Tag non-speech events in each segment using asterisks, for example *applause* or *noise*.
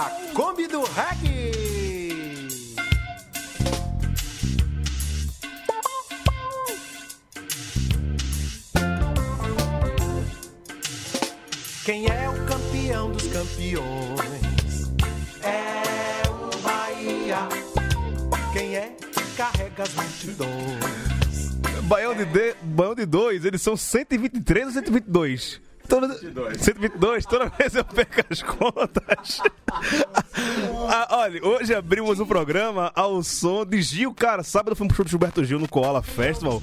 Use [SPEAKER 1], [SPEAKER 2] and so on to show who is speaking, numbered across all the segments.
[SPEAKER 1] Da Kombi do Reggae. Quem é o campeão dos campeões? É o Bahia. Quem é que carrega as multidões?
[SPEAKER 2] Baião de, de, Baião de 2, eles são 123 ou 122? Toda... 122, toda vez eu perco as contas. *laughs* Ah, olha, hoje abrimos o programa ao som de Gil, cara. Sábado pro show do Gilberto Gil no Koala Festival.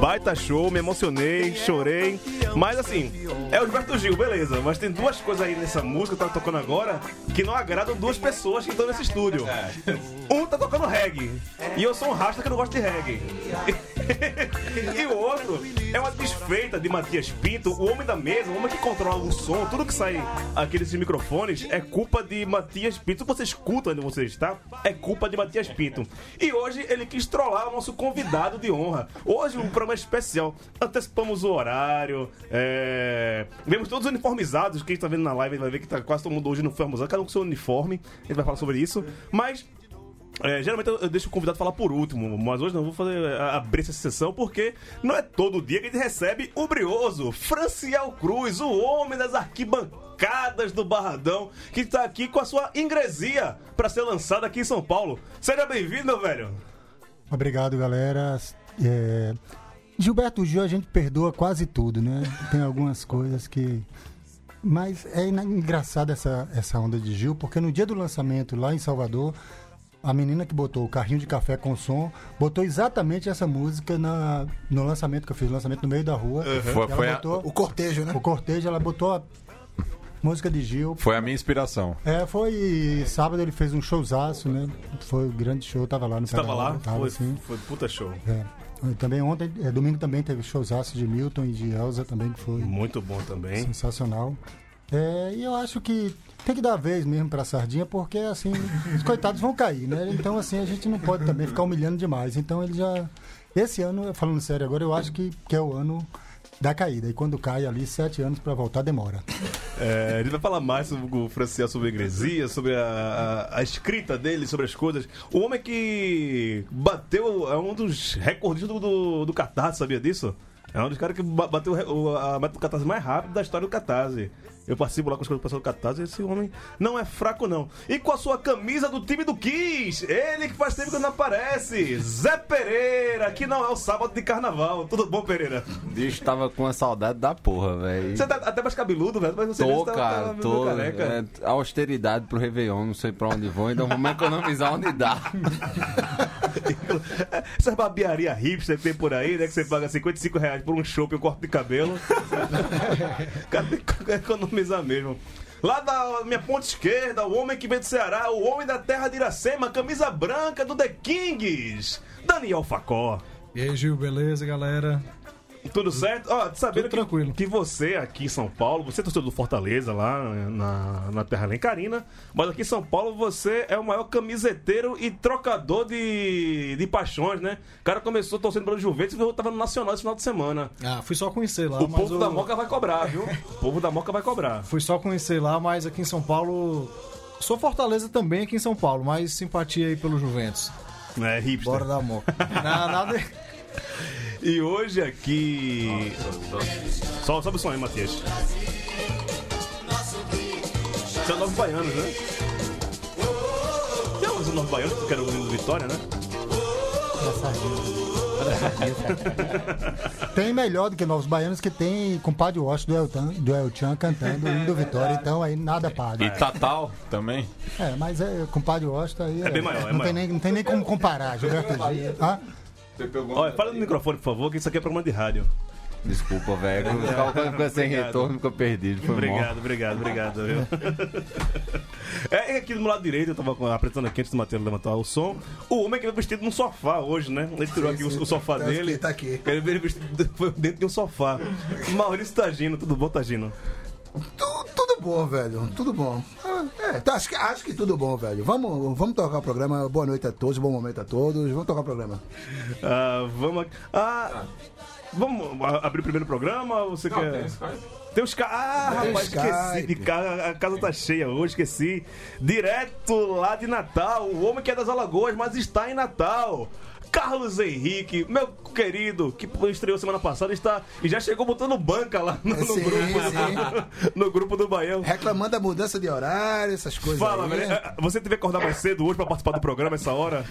[SPEAKER 2] Baita show, me emocionei, chorei. Mas assim, é o Gilberto Gil, beleza. Mas tem duas coisas aí nessa música que tá tocando agora que não agradam duas pessoas que estão nesse estúdio. Um tá tocando reggae. E eu sou um rasta que não gosta de reggae. e o outro é uma desfeita de Matias Pinto, o homem da mesa, o homem que controla o som, tudo que sai aqui desses microfones é culpa de Matias Pinto. Você escuta onde você está, é culpa de Matias Pinto. E hoje ele quis trollar o nosso convidado de honra. Hoje um programa especial. Antecipamos o horário, é... vemos todos uniformizados. Quem está vendo na live vai ver que tá quase todo mundo hoje uniformizado, cada um com seu uniforme. A gente vai falar sobre isso. Mas é, geralmente eu, deixo o convidado falar por último, mas hoje não vou fazer a- abrir essa sessão porque não é todo dia que a gente recebe o brioso Franciel Cruz, o homem das arquibancadas do Barradão, que está aqui com a sua ingresia para ser lançada aqui em São Paulo. Seja bem-vindo, meu velho.
[SPEAKER 3] Obrigado, galera. É, Gilberto Gil, a gente perdoa quase tudo, né? Tem algumas coisas que. Mas é engraçado essa, essa onda de Gil, porque no dia do lançamento lá em Salvador, a menina que botou o carrinho de café com som botou exatamente essa música na, no lançamento que eu fiz, o lançamento no meio da rua.
[SPEAKER 4] Foi-
[SPEAKER 3] Ela
[SPEAKER 4] foi a-
[SPEAKER 3] botou,
[SPEAKER 5] O cortejo, né?
[SPEAKER 3] o cortejo, ela botou a música de Gil.
[SPEAKER 4] Foi a minha inspiração.
[SPEAKER 3] É, foi sábado ele fez um showzaço, né? Foi um grande show, tava lá no
[SPEAKER 2] Você tava lá?
[SPEAKER 3] Tava,
[SPEAKER 2] Foi,
[SPEAKER 3] sim.
[SPEAKER 2] foi puta show.
[SPEAKER 3] É. Também ontem, é, domingo também teve showzaço de Milton e de Elza também, que foi
[SPEAKER 2] Muito bom também.
[SPEAKER 3] sensacional. É, e eu acho que tem que dar vez mesmo pra sardinha, porque assim, os coitados vão cair, né? Então assim, a gente não pode também ficar humilhando demais. Então ele já. Esse ano, falando sério agora, eu acho que, que é o ano da caída. E quando cai ali, sete anos pra voltar demora.
[SPEAKER 2] É, gente vai falar mais sobre o Franciel, sobre a igresia, sobre a, a- a escrita dele, sobre as coisas. O homem que bateu, é um dos recordistas do, do, do Catarse, sabia disso? É um dos caras que ba- bateu a meta do Catarse mais rápido da história do Catarse. Eu participo lá com as coisas do pessoal do Catarse esse homem não é fraco, não. E com a sua camisa do time do Kiss, ele que faz tempo que não aparece, Zé Pereira, que não é o sábado de carnaval. Tudo bom, Pereira?
[SPEAKER 6] Bicho, tava com uma saudade da porra, velho.
[SPEAKER 2] Você tá até mais cabeludo, velho, mas você
[SPEAKER 6] Tô,
[SPEAKER 2] tá-
[SPEAKER 6] cara,
[SPEAKER 2] tá meio
[SPEAKER 6] tô.
[SPEAKER 2] careca.
[SPEAKER 6] É, austeridade pro Réveillon, não sei pra onde vou, então vamos economizar onde dá. *laughs*
[SPEAKER 2] Essas barbearia hipster que tem por aí, né? Que você paga 55 reais por um chopp e um corte de cabelo. *laughs* Cara, tem que economizar mesmo. Lá da minha ponta esquerda, o homem que vem do Ceará, o homem da terra de Iracema, camisa branca do The Kings, Daniel Facó.
[SPEAKER 7] E aí, Gil, beleza, galera?
[SPEAKER 2] Tudo certo? Ó, sabendo
[SPEAKER 7] Tudo
[SPEAKER 2] que,
[SPEAKER 7] tranquilo.
[SPEAKER 2] que você aqui em São Paulo, você é torcedor do Fortaleza lá na, na Terra Lencarina, mas aqui em São Paulo você é o maior camiseteiro e trocador de, de paixões, né? O cara começou torcendo pelo Juventus e tava no Nacional esse final de semana.
[SPEAKER 7] Ah, fui só conhecer lá,
[SPEAKER 2] o povo
[SPEAKER 7] eu-
[SPEAKER 2] da Moca vai cobrar, viu? O povo da Moca vai cobrar.
[SPEAKER 7] Fui só conhecer lá, mas aqui em São Paulo... Sou Fortaleza também aqui em São Paulo, mas simpatia aí pelo Juventus.
[SPEAKER 2] É, hipster.
[SPEAKER 7] Bora dar moca. *laughs* Nada...
[SPEAKER 2] E hoje aqui. Só, sobe o som aí, Matias. São nove baianos, né? Tem uns nove baianos que querem o hino do Vitória, né? *laughs*
[SPEAKER 3] Tem melhor do que Novos Baianos que tem compadre Washington do El, do El Chan cantando o hino do Vitória, então aí nada paga.
[SPEAKER 6] E Tatal também.
[SPEAKER 3] É, mas é compadre Washington aí.
[SPEAKER 2] É bem maior, é
[SPEAKER 3] não,
[SPEAKER 2] maior.
[SPEAKER 3] Tem nem, não tem nem como comparar, Gilberto Gil. Ah,
[SPEAKER 2] Olha, fala no microfone, por favor, que isso aqui é programa de rádio.
[SPEAKER 6] Desculpa, velho. Quando fica sem
[SPEAKER 2] Obrigado.
[SPEAKER 6] retorno, fica perdido. Foi.
[SPEAKER 2] Obrigado, obrigado, obrigado. Viu? *laughs* É aqui do meu lado direito, eu tava apresentando aqui antes do Matheus levantar o som. O homem que veio vestido num sofá hoje, né? Ele tirou aqui o, o sofá
[SPEAKER 4] Tá
[SPEAKER 2] dele.
[SPEAKER 4] aqui, tá aqui.
[SPEAKER 2] Ele veio vestido foi dentro de um sofá. *laughs* Maurício Tagino, tudo bom, Tagino?
[SPEAKER 4] Tu- tudo bom, velho. Tudo bom. É, tá, acho, que, acho que tudo bom, velho. Vamos, vamos tocar o programa. Boa noite a todos, bom momento a todos. Vamos tocar o programa.
[SPEAKER 2] Ah, vamos. aqui- Ah, vamos abrir o primeiro programa? Você quer. Tem os caras. Ah,
[SPEAKER 4] Tem
[SPEAKER 2] rapaz, esqueci.
[SPEAKER 4] Skype.
[SPEAKER 2] De ca... A casa tá cheia hoje, esqueci. Direto lá de Natal. O homem que é das Alagoas, mas está em Natal. Carlos Henrique, meu querido, que estreou semana passada, está e já chegou botando banca lá no, no
[SPEAKER 4] Sim,
[SPEAKER 2] grupo, *laughs* no grupo do Baião.
[SPEAKER 4] Reclamando da mudança de horário, essas coisas.
[SPEAKER 2] Fala,
[SPEAKER 4] aí.
[SPEAKER 2] velho. eh, Você teve que acordar mais cedo hoje pra participar do programa essa hora?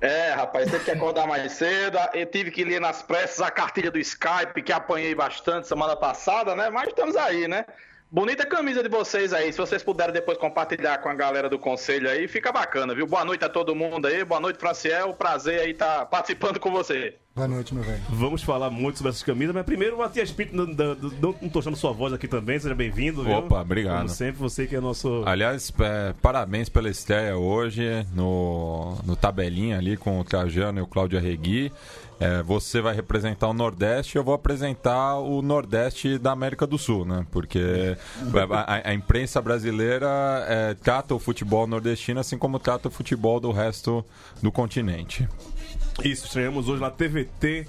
[SPEAKER 5] É, rapaz, teve que acordar mais cedo. Eu tive que ler nas pressas a cartilha do Skype, que apanhei bastante semana passada, né? Mas estamos aí, né? Bonita camisa de vocês aí. Se vocês puderem depois compartilhar com a galera do conselho aí, fica bacana, viu? Boa noite a todo mundo aí. Boa noite, Franciel. Prazer aí estar participando com você.
[SPEAKER 3] boa noite, meu velho.
[SPEAKER 2] Vamos falar muito sobre essas camisas, mas primeiro Matias Pinto, não, não, não, não tô achando sua voz aqui também, seja bem-vindo. viu?
[SPEAKER 6] Opa, obrigado.
[SPEAKER 2] Como sempre, você que é nosso.
[SPEAKER 6] Aliás, é, parabéns pela estreia hoje no, no tabelinha ali com o Trajano e o Cláudio Arregui. É, você vai representar o Nordeste, eu vou apresentar o Nordeste da América do Sul, né? Porque a, a- imprensa brasileira é, trata o futebol nordestino assim como trata o futebol do resto do continente.
[SPEAKER 2] Isso, estreamos hoje na TVT,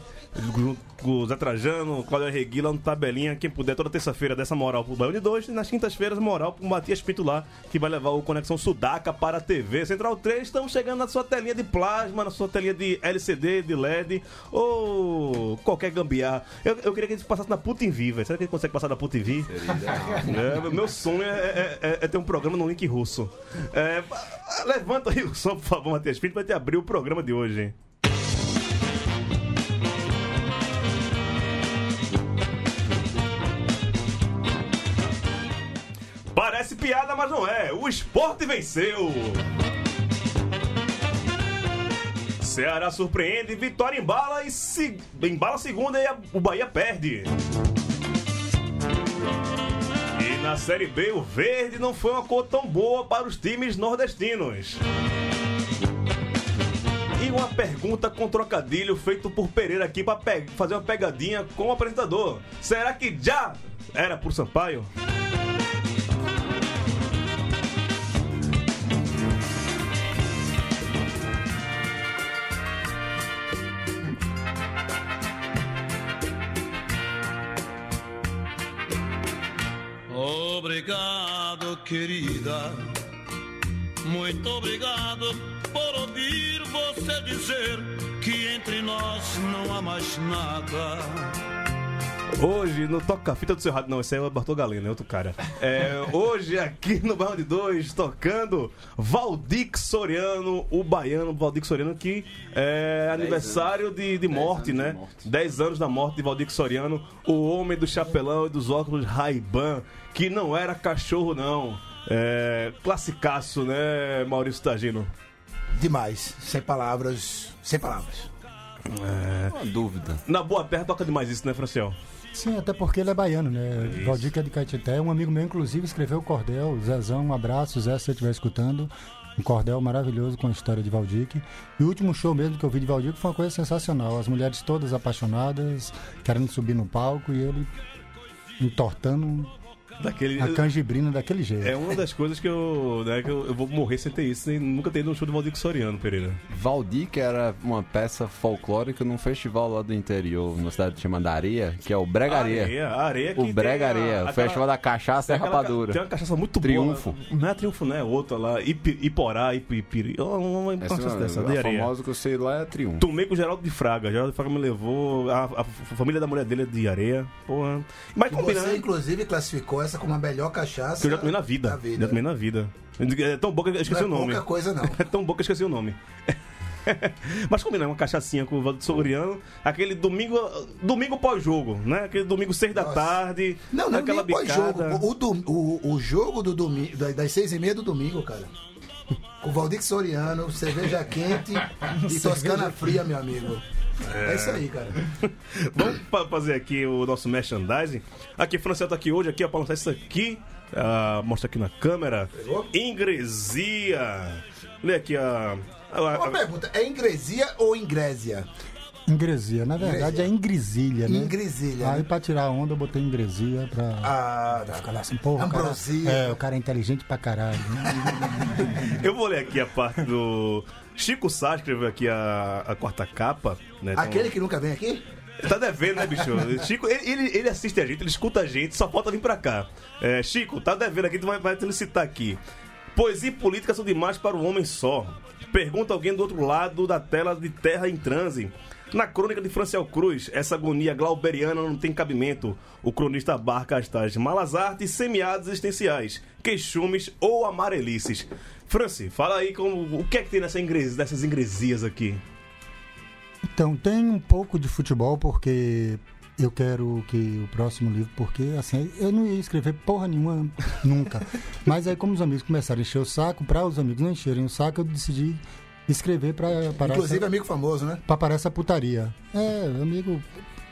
[SPEAKER 2] junto com o Zé Trajano, Cláudio Regui lá no Tabelinha. Quem puder, toda terça-feira dessa moral pro Baião de 2 e nas quintas-feiras moral pro Matias lá, que vai levar o Conexão Sudaca para a TV. Central 3, estamos chegando na sua telinha de plasma, na sua telinha de LCD, de LED ou qualquer gambiarra. Eu, eu queria que ele passasse na Puta em Viva. Será que ele consegue passar na Puta em? É, meu sonho é, é- é- é ter um programa no link russo. É, levanta aí o som, por favor, Matias Pinto, pra te abrir o programa de hoje. hein? Parece piada, mas não é. O esporte venceu. Ceará surpreende, Vitória embala e se... embala segunda e a- o Bahia perde. E na Série B, o verde não foi uma cor tão boa para os times nordestinos. E uma pergunta com trocadilho feito por Pereira aqui para fazer uma pegadinha com o apresentador. Será que já era por Sampaio?
[SPEAKER 8] Obrigado, querida. Muito obrigado por ouvir você dizer que entre nós não há mais nada.
[SPEAKER 2] Hoje, no Toca Fita do seu rádio. Não, esse é o Bartol Galeno, é outro cara. É, hoje, aqui no Bairro de Dois, tocando Valdir Soriano, o baiano Valdir Soriano, que é aniversário de, de morte, né? 10 anos da morte de Valdir Soriano, o homem do chapelão e dos óculos Ray-Ban, que não era cachorro, não. É, classicaço, né, Maurício Tagino?
[SPEAKER 4] Demais. Sem palavras. Sem palavras.
[SPEAKER 6] Uma dúvida.
[SPEAKER 2] Na Boa Terra toca demais isso, né, Franciel?
[SPEAKER 3] Sim, até porque ele é baiano, né? Valdir que é de Caetité. Um amigo meu, inclusive, escreveu o Cordel. Zezão, um abraço, Zé, se você estiver escutando. Um cordel maravilhoso com a história de Valdique. E o último show mesmo que eu vi de Valdique foi uma coisa sensacional. As mulheres todas apaixonadas, querendo subir no palco e ele entortando
[SPEAKER 2] Daquele...
[SPEAKER 3] a canjibrina daquele jeito.
[SPEAKER 2] É uma das coisas que eu, né, que eu, eu vou morrer sem ter isso, sem nunca ter ido no show do Valdir Soriano, Pereira.
[SPEAKER 6] Valdir, que era uma peça folclórica num festival lá do interior, numa cidade chamada Areia, que é o Bregaria.
[SPEAKER 2] Areia, areia que
[SPEAKER 6] O Bregaria,
[SPEAKER 2] a-
[SPEAKER 6] o Festival da Cachaça e Rapadura.
[SPEAKER 2] Tem uma cachaça muito
[SPEAKER 6] Triunfo.
[SPEAKER 2] boa. Não é Triunfo, né? Outra lá. Iporá, Ipipiri. Uma, uma cachaça dessa,
[SPEAKER 6] a
[SPEAKER 2] de areia.
[SPEAKER 6] famosa que eu sei lá é Triunfo.
[SPEAKER 2] Tomei com o Geraldo de Fraga. Geraldo de Fraga me levou. A, a família da mulher dele é de areia. Porra. Mas combina,
[SPEAKER 4] você,
[SPEAKER 2] né?
[SPEAKER 4] inclusive, classificou essa como a melhor cachaça.
[SPEAKER 2] Que eu já tomei na vida.
[SPEAKER 4] da vida.
[SPEAKER 2] Já tomei na vida. É tão bom que eu esqueci
[SPEAKER 4] Não é
[SPEAKER 2] o nome.
[SPEAKER 4] pouca coisa, não. *laughs*
[SPEAKER 2] É tão bom que eu esqueci o nome. *laughs* Mas combinar uma cachaçinha com o Valdo Soriano, aquele domingo, domingo pós-jogo, né? Aquele domingo seis da tarde,
[SPEAKER 4] Não, não,
[SPEAKER 2] aquela bicada.
[SPEAKER 4] O, o, o jogo do domingo, da- das seis e meia do domingo, cara. Com o Valdir Soriano, cerveja quente *laughs* e toscana fria, meu amigo. É. isso aí, cara. *laughs*
[SPEAKER 2] Vamos pa- fazer aqui o nosso merchandising. Aqui, Franciel tá aqui hoje, aqui, ó, pra lançar isso aqui. Ah, mostra aqui na câmera. Ingresia. Lê aqui a. a- a-
[SPEAKER 4] Uma pergunta, é ingresia ou ingrésia?
[SPEAKER 3] Ingresia. Na verdade, é ingresilha, né?
[SPEAKER 4] Ingresilha,
[SPEAKER 3] Aí,
[SPEAKER 4] né?
[SPEAKER 3] pra tirar a onda, eu botei ingresia pra...
[SPEAKER 4] Ah,
[SPEAKER 3] pra ficar lá assim, pô, o cara,
[SPEAKER 4] Ambrosia.
[SPEAKER 3] é, o cara é inteligente pra caralho. Né? *laughs*
[SPEAKER 2] Eu vou ler aqui a parte do. Chico Sá escreveu aqui a, a quarta capa. Né? Então-
[SPEAKER 4] Aquele que nunca vem aqui?
[SPEAKER 2] Tá devendo, né, bicho? *laughs* Chico, ele, ele, ele assiste a gente, ele escuta a gente, só falta vir pra cá. É, Chico, tá devendo aqui, tu vai, vai te licitar aqui. Poesia e política são demais para o homem só. Pergunta alguém do outro lado da tela de Terra em Transe. Na crônica de Franciel Cruz, essa agonia glauberiana não tem cabimento. O cronista abarca as tais malas artes semiadas existenciais, queixumes ou amarelices. Franci, fala aí como, o que é que tem nessa ingres, nessas ingresias aqui?
[SPEAKER 3] Então, tem um pouco de futebol, porque eu quero que o próximo livro, porque assim, eu não ia escrever porra nenhuma *laughs* nunca. Mas aí, como os amigos começaram a encher o saco, para os amigos não encherem o saco, eu decidi escrever para parar
[SPEAKER 4] Inclusive
[SPEAKER 3] essa,
[SPEAKER 4] amigo famoso, né?
[SPEAKER 3] pra parar essa putaria. É, amigo,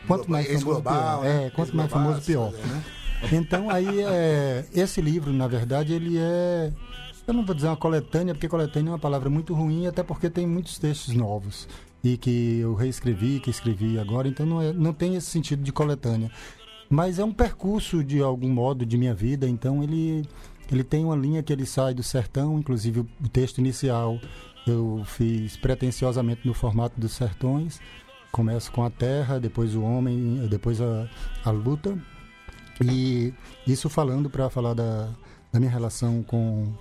[SPEAKER 3] quanto
[SPEAKER 4] Global-
[SPEAKER 3] mais famoso,
[SPEAKER 4] ex-global,
[SPEAKER 3] pior.
[SPEAKER 4] né?
[SPEAKER 3] É, quanto mais famoso, pior.
[SPEAKER 4] né?
[SPEAKER 3] Então aí é, esse livro, na verdade, ele é. Eu não vou dizer uma coletânea, porque coletânea é uma palavra muito ruim, até porque tem muitos textos novos. E que eu reescrevi, que escrevi agora, então não, é, não tem esse sentido de coletânea. Mas é um percurso, de algum modo, de minha vida, então ele, ele tem uma linha que ele sai do sertão, inclusive o, texto inicial eu fiz pretensiosamente no formato dos sertões. Começo com a terra, depois o homem, depois a, a luta. E isso falando para falar da, da minha relação com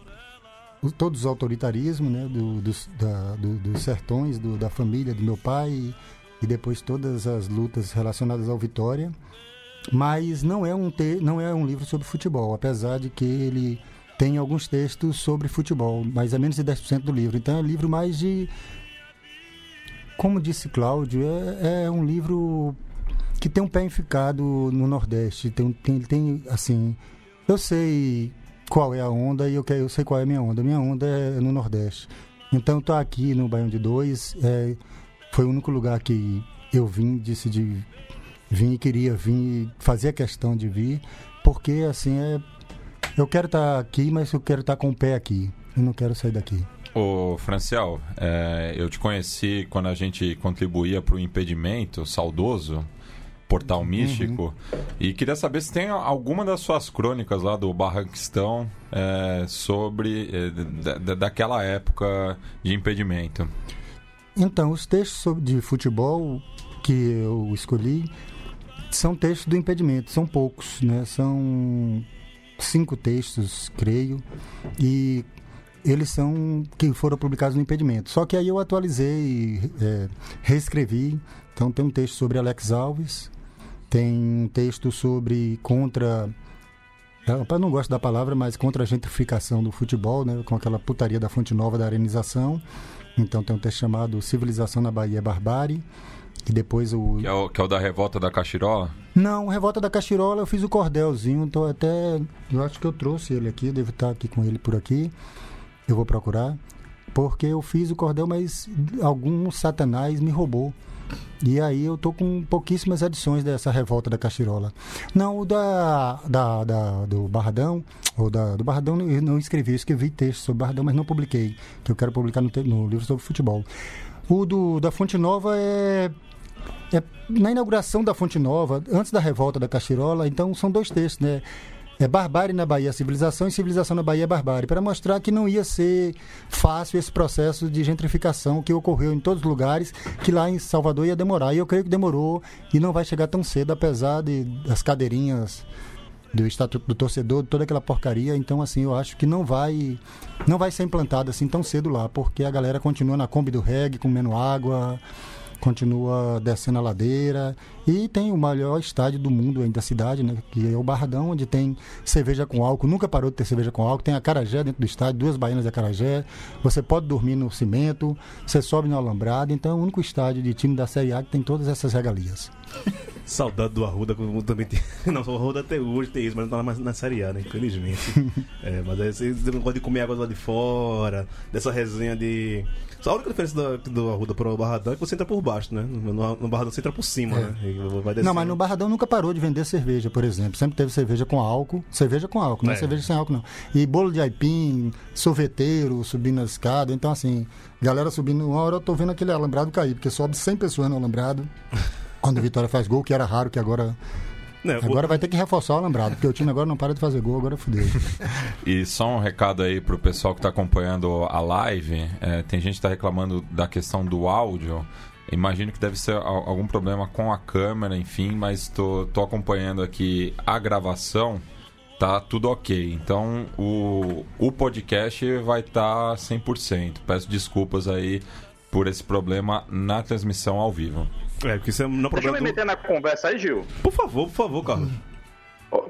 [SPEAKER 3] todos os autoritarismos, né, do, dos, da- do- dos sertões, do- da família, do meu pai, e, e depois todas as lutas relacionadas ao Vitória. Mas não é, um te, não é um livro sobre futebol, apesar de que ele tem alguns textos sobre futebol, mas é menos de 10% do livro. Então é um livro mais de. Como disse Cláudio, é, é um livro que tem um pé enficado no Nordeste. Tem, tem, tem assim. Eu sei qual é a onda e eu, quero, eu sei qual é a minha onda. Minha onda é no Nordeste. Então, estou aqui no Baião de Dois. É, foi o único lugar que eu vim, decidi vir e queria vir, fazia questão de vir, porque assim é. Eu quero estar aqui, mas eu quero estar com o pé aqui. Eu não quero sair daqui.
[SPEAKER 6] Ô, Franciel, é, eu te conheci quando a gente contribuía para o impedimento saudoso, Portal Místico, e queria saber se tem alguma das suas crônicas lá do Barranquistão é, sobre é, da- da- daquela época de impedimento.
[SPEAKER 3] Então, os textos sobre, de futebol que eu escolhi são textos do impedimento, são poucos, né? São cinco textos, creio, e eles são que foram publicados no impedimento. Só que aí eu atualizei, é, reescrevi. Então tem um texto sobre Alex Alves, tem um texto sobre contra eu não gosto da palavra, mas contra a gentrificação do futebol, né, com aquela putaria da fonte nova da arenização. Então tem um texto chamado Civilização na Bahia é Barbárie, que depois o
[SPEAKER 6] Que é o, que é o da revolta da Cachirola?
[SPEAKER 3] não, Revolta da Cachirola, eu fiz o cordelzinho, tô até. Eu acho que eu trouxe ele aqui, devo estar aqui com ele por aqui. Eu vou procurar. Porque eu fiz o cordel, mas algum satanás me roubou. E aí eu tô com pouquíssimas edições dessa Revolta da Cachirola. Não, o da, da, da- do Barradão, ou da, do Barradão eu não escrevi, eu escrevi texto sobre Barradão, mas não publiquei, que eu quero publicar no, no livro sobre futebol. O do, da Fonte Nova é é, na inauguração da Fonte Nova, antes da revolta da Cachirola, então são dois textos, né? É Barbárie na Bahia, Civilização, e Civilização na Bahia, Barbárie, para mostrar que não ia ser fácil esse processo de gentrificação que ocorreu em todos os lugares, que lá em Salvador ia demorar. E eu creio que demorou e não vai chegar tão cedo, apesar de, das cadeirinhas do Estatuto do Torcedor, toda aquela porcaria. Então, assim, eu acho que não vai não vai ser implantado assim tão cedo lá, porque a galera continua na Kombi do reggae, comendo água, continua descendo a ladeira. E tem o maior estádio do mundo ainda da cidade, né, que é o Barradão, onde tem cerveja com álcool, nunca parou de ter cerveja com álcool, tem a Carajé dentro do estádio, duas baianas da Carajé, você pode dormir no cimento, você sobe no alambrado, então é o único estádio de time da Série A que tem todas essas regalias. *laughs*
[SPEAKER 2] Saudade do Arruda, como também tem. *laughs* Não, o Arruda até hoje tem isso, mas não tá mais na Série A, né? Infelizmente. *laughs* é, mas aí você gosta de comer água lá de fora, dessa resenha de. Só a única diferença do, do Arruda pro Barradão é que você entra por baixo, né? No, no Barradão você entra por cima,
[SPEAKER 3] É.
[SPEAKER 2] né?
[SPEAKER 3] Não, mas no Barradão nunca parou de vender cerveja, por exemplo. Sempre teve cerveja com álcool. Cerveja com álcool, não é
[SPEAKER 2] É.
[SPEAKER 3] cerveja sem álcool, não. E bolo de aipim, sorveteiro, subindo a escada. Então, assim, galera subindo. Uma hora eu tô vendo aquele alambrado cair, porque sobe 100 pessoas no alambrado. Quando o Vitória faz gol, que era raro, que agora.
[SPEAKER 2] Não,
[SPEAKER 3] Agora
[SPEAKER 2] o-
[SPEAKER 3] vai ter que reforçar o alambrado, porque o time agora não para de fazer gol, agora fudeu. *laughs*
[SPEAKER 6] E só um recado aí pro pessoal que tá acompanhando a live. é, tem gente que tá reclamando da questão do áudio. Imagino que deve ser al- algum problema com a câmera, enfim, mas tô, tô acompanhando aqui a gravação. Tá tudo ok. Então o, o podcast vai estar 100%. Peço desculpas aí por esse problema na transmissão ao vivo.
[SPEAKER 2] É, porque isso é não é
[SPEAKER 5] Deixa eu
[SPEAKER 2] problema
[SPEAKER 5] me meter na conversa aí, Gil.
[SPEAKER 2] Por favor, por favor, Carlos.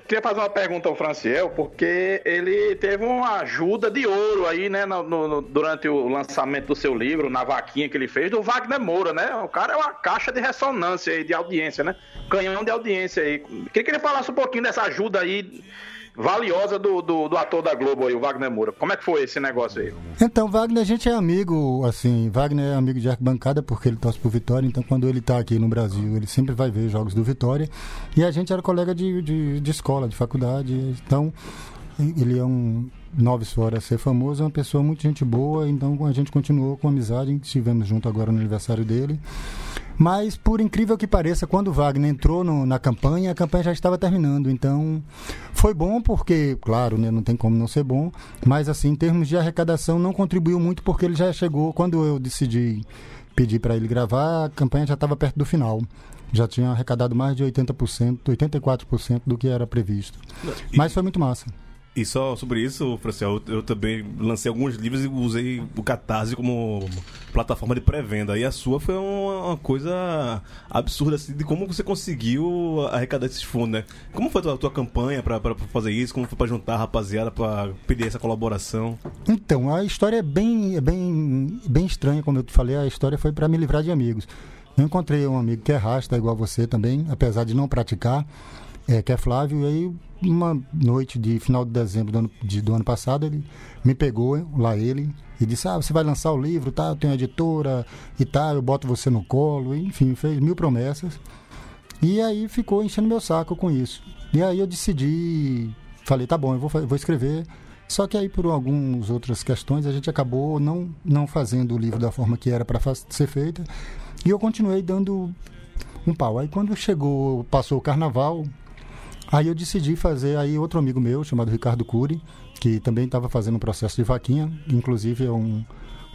[SPEAKER 5] Queria fazer uma pergunta ao Franciel, porque ele teve uma ajuda de ouro aí, né, no- no- durante o lançamento do seu livro, na vaquinha que ele fez, do Wagner Moura, né? O cara é uma caixa de ressonância aí, de audiência, né? Canhão de audiência aí. Queria que ele falasse um pouquinho dessa ajuda aí valiosa do, do, do ator da Globo aí, o Wagner Moura. Como é que foi esse negócio aí?
[SPEAKER 3] Então, Wagner, a gente é amigo, assim, Wagner é amigo de arquibancada porque ele torce pro Vitória, então quando ele tá aqui no Brasil, ele sempre vai ver jogos do Vitória. E a gente era colega de, de, de escola, de faculdade, então ele é um noves fora ser famoso, é uma pessoa muito gente boa, então a gente continuou com amizade, estivemos junto agora no aniversário dele. Mas, por incrível que pareça, quando o Wagner entrou no- na campanha, a campanha já estava terminando. Então, foi bom porque, claro, né, não tem como não ser bom, mas, assim, em termos de arrecadação, não contribuiu muito porque ele já chegou. Quando eu decidi pedir para ele gravar, a campanha já estava perto do final. Já tinha arrecadado mais de 80%, 84% do que era previsto. Mas foi muito massa.
[SPEAKER 2] E só sobre isso, Franciel, eu, eu também lancei alguns livros e usei o Catarse como plataforma de pré-venda. E a sua foi uma, uma coisa absurda, assim, de como você conseguiu arrecadar esses fundos, né? Como foi a tua, tua campanha pra fazer isso? Como foi pra juntar a rapaziada, pra pedir essa colaboração?
[SPEAKER 3] Então, a história é bem, é bem, bem estranha, como eu te falei, a história foi para me livrar de amigos. Eu encontrei um amigo que é rasta, igual a você também, apesar de não praticar, é, que é Flávio, e aí uma noite de final de dezembro do ano, de- do ano passado, ele me pegou, lá ele, e disse, ah, você vai lançar o livro, tá, eu tenho editora e tá, eu boto você no colo, enfim, fez mil promessas. E aí ficou enchendo meu saco com isso. E aí eu decidi, falei, tá bom, eu vou, vou escrever. Só que aí por algumas outras questões a gente acabou não, não fazendo o livro da forma que era para ser feita. E eu continuei dando um pau. Aí quando chegou, passou o carnaval, aí eu decidi fazer aí outro amigo meu chamado Ricardo Cury, que também estava fazendo um processo de vaquinha, inclusive é um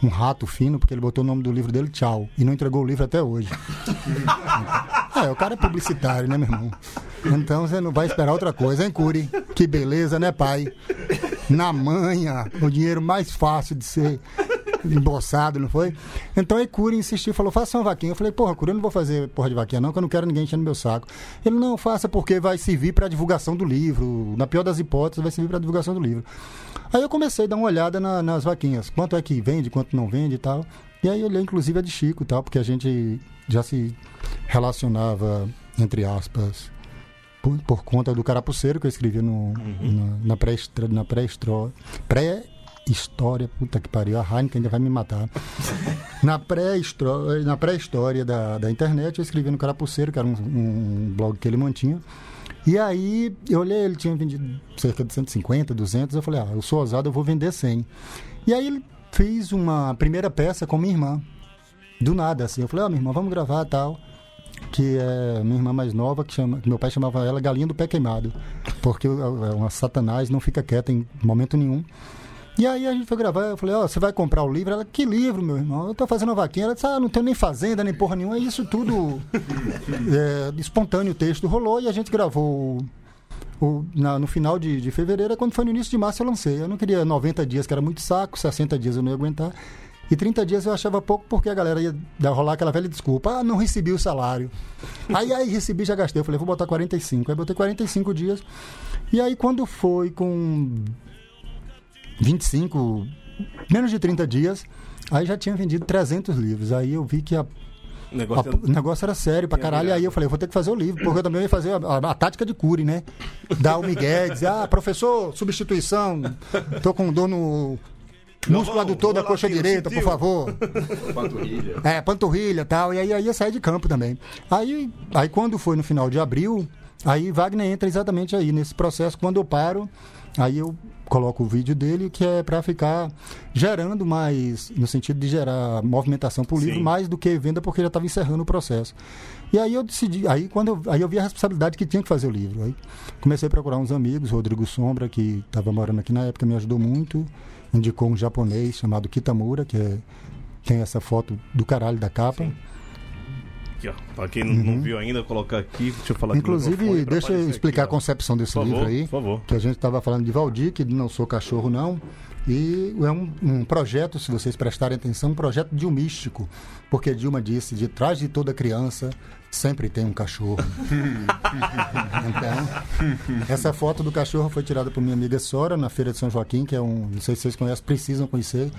[SPEAKER 3] um rato fino, porque ele botou o nome do livro dele, Tchau, e não entregou o livro até hoje. *laughs* É, o cara é publicitário, né, meu irmão? Então você não vai esperar outra coisa, hein, Curi? Que beleza, né, pai? Na manha, o dinheiro mais fácil de ser embolsado, não foi? Então aí Curi insistiu, falou, faça uma vaquinha. Eu falei, porra, Curi, eu não vou fazer porra de vaquinha não, que eu não quero ninguém enchendo meu saco. Ele, não, faça porque vai servir para divulgação do livro. Na pior das hipóteses, vai servir para divulgação do livro. Aí eu comecei a dar uma olhada na- nas vaquinhas. Quanto é que vende, quanto não vende e tal. E aí eu olhei, inclusive, a de Chico e tal, porque a gente já se relacionava, entre aspas, por, por conta do Carapuceiro que eu escrevi no, na, na pré-história. Na Pré-história, puta que pariu, a Heineken ainda vai me matar. *laughs* Na pré-história, na pré-história da, da internet, eu escrevi no Carapuceiro, que era um, um blog que ele mantinha. E aí, eu olhei, ele tinha vendido cerca de 150, 200. Eu falei, ah, eu sou ousado, eu vou vender 100. E aí, ele fez uma primeira peça com minha irmã. Do nada, assim. Eu falei, ó, minha irmã, vamos gravar tal. Que é minha irmã mais nova, que, chama, que meu pai chamava ela Galinha do Pé Queimado. Porque é uma satanás, não fica quieta em momento nenhum. E aí a gente foi gravar, eu falei, ó, você vai comprar o livro? Ela, que livro, meu irmão? Eu tô fazendo vaquinha. Ela disse, ah, não tenho nem fazenda, nem porra nenhuma. E isso tudo *laughs* é, espontâneo, o texto rolou e a gente gravou o- na- no final de, de fevereiro, quando foi no início de março eu lancei. Eu não queria 90 dias, que era muito saco, 60 dias eu não ia aguentar. E 30 dias eu achava pouco porque a galera ia rolar aquela velha desculpa. Ah, não recebi o salário. *laughs* Aí, aí recebi, já gastei. Eu falei, vou botar 45. Aí botei 45 dias. E aí quando foi com 25, menos de 30 dias, aí já tinha vendido 300 livros. Aí eu vi que a
[SPEAKER 2] O negócio
[SPEAKER 3] o negócio era sério pra caralho. E aí eu falei, vou ter que fazer o livro, porque eu também ia fazer a, a- a tática de cure, né? Dar o Miguel, dizer, ah, professor, substituição, tô com dor no músculo adutor da coxa direita, por favor.
[SPEAKER 6] Panturrilha.
[SPEAKER 3] É, panturrilha e tal. E aí eu ia sair de campo também. Aí, aí quando foi no final de abril, aí Wagner entra exatamente aí, nesse processo. Quando eu paro, aí eu coloco o vídeo dele, que é para ficar gerando mais, no sentido de gerar movimentação pro livro,
[SPEAKER 2] Sim.
[SPEAKER 3] mais do que venda, porque já estava encerrando o processo. E aí eu decidi, aí quando eu, aí eu vi a responsabilidade que tinha que fazer o livro. Aí comecei a procurar uns amigos, Rodrigo Sombra, que estava morando aqui na época, me ajudou muito, indicou um japonês chamado Kitamura, que é tem essa foto do caralho da capa.
[SPEAKER 2] Aqui, ó. Pra quem não, não viu ainda, colocar aqui. Deixa eu falar
[SPEAKER 3] Uhum. Inclusive, deixa eu explicar
[SPEAKER 2] aqui,
[SPEAKER 3] a concepção desse livro aí.
[SPEAKER 2] por favor.
[SPEAKER 3] Que a gente estava falando de Valdir, que não sou cachorro, não. E é um, um projeto, se vocês prestarem atenção, um projeto de um místico. Porque Dilma disse: de trás de toda criança sempre tem um cachorro. *laughs* então, essa foto do cachorro foi tirada por minha amiga Sora na Feira de São Joaquim, que é um. Não sei se vocês conhecem, precisam conhecer.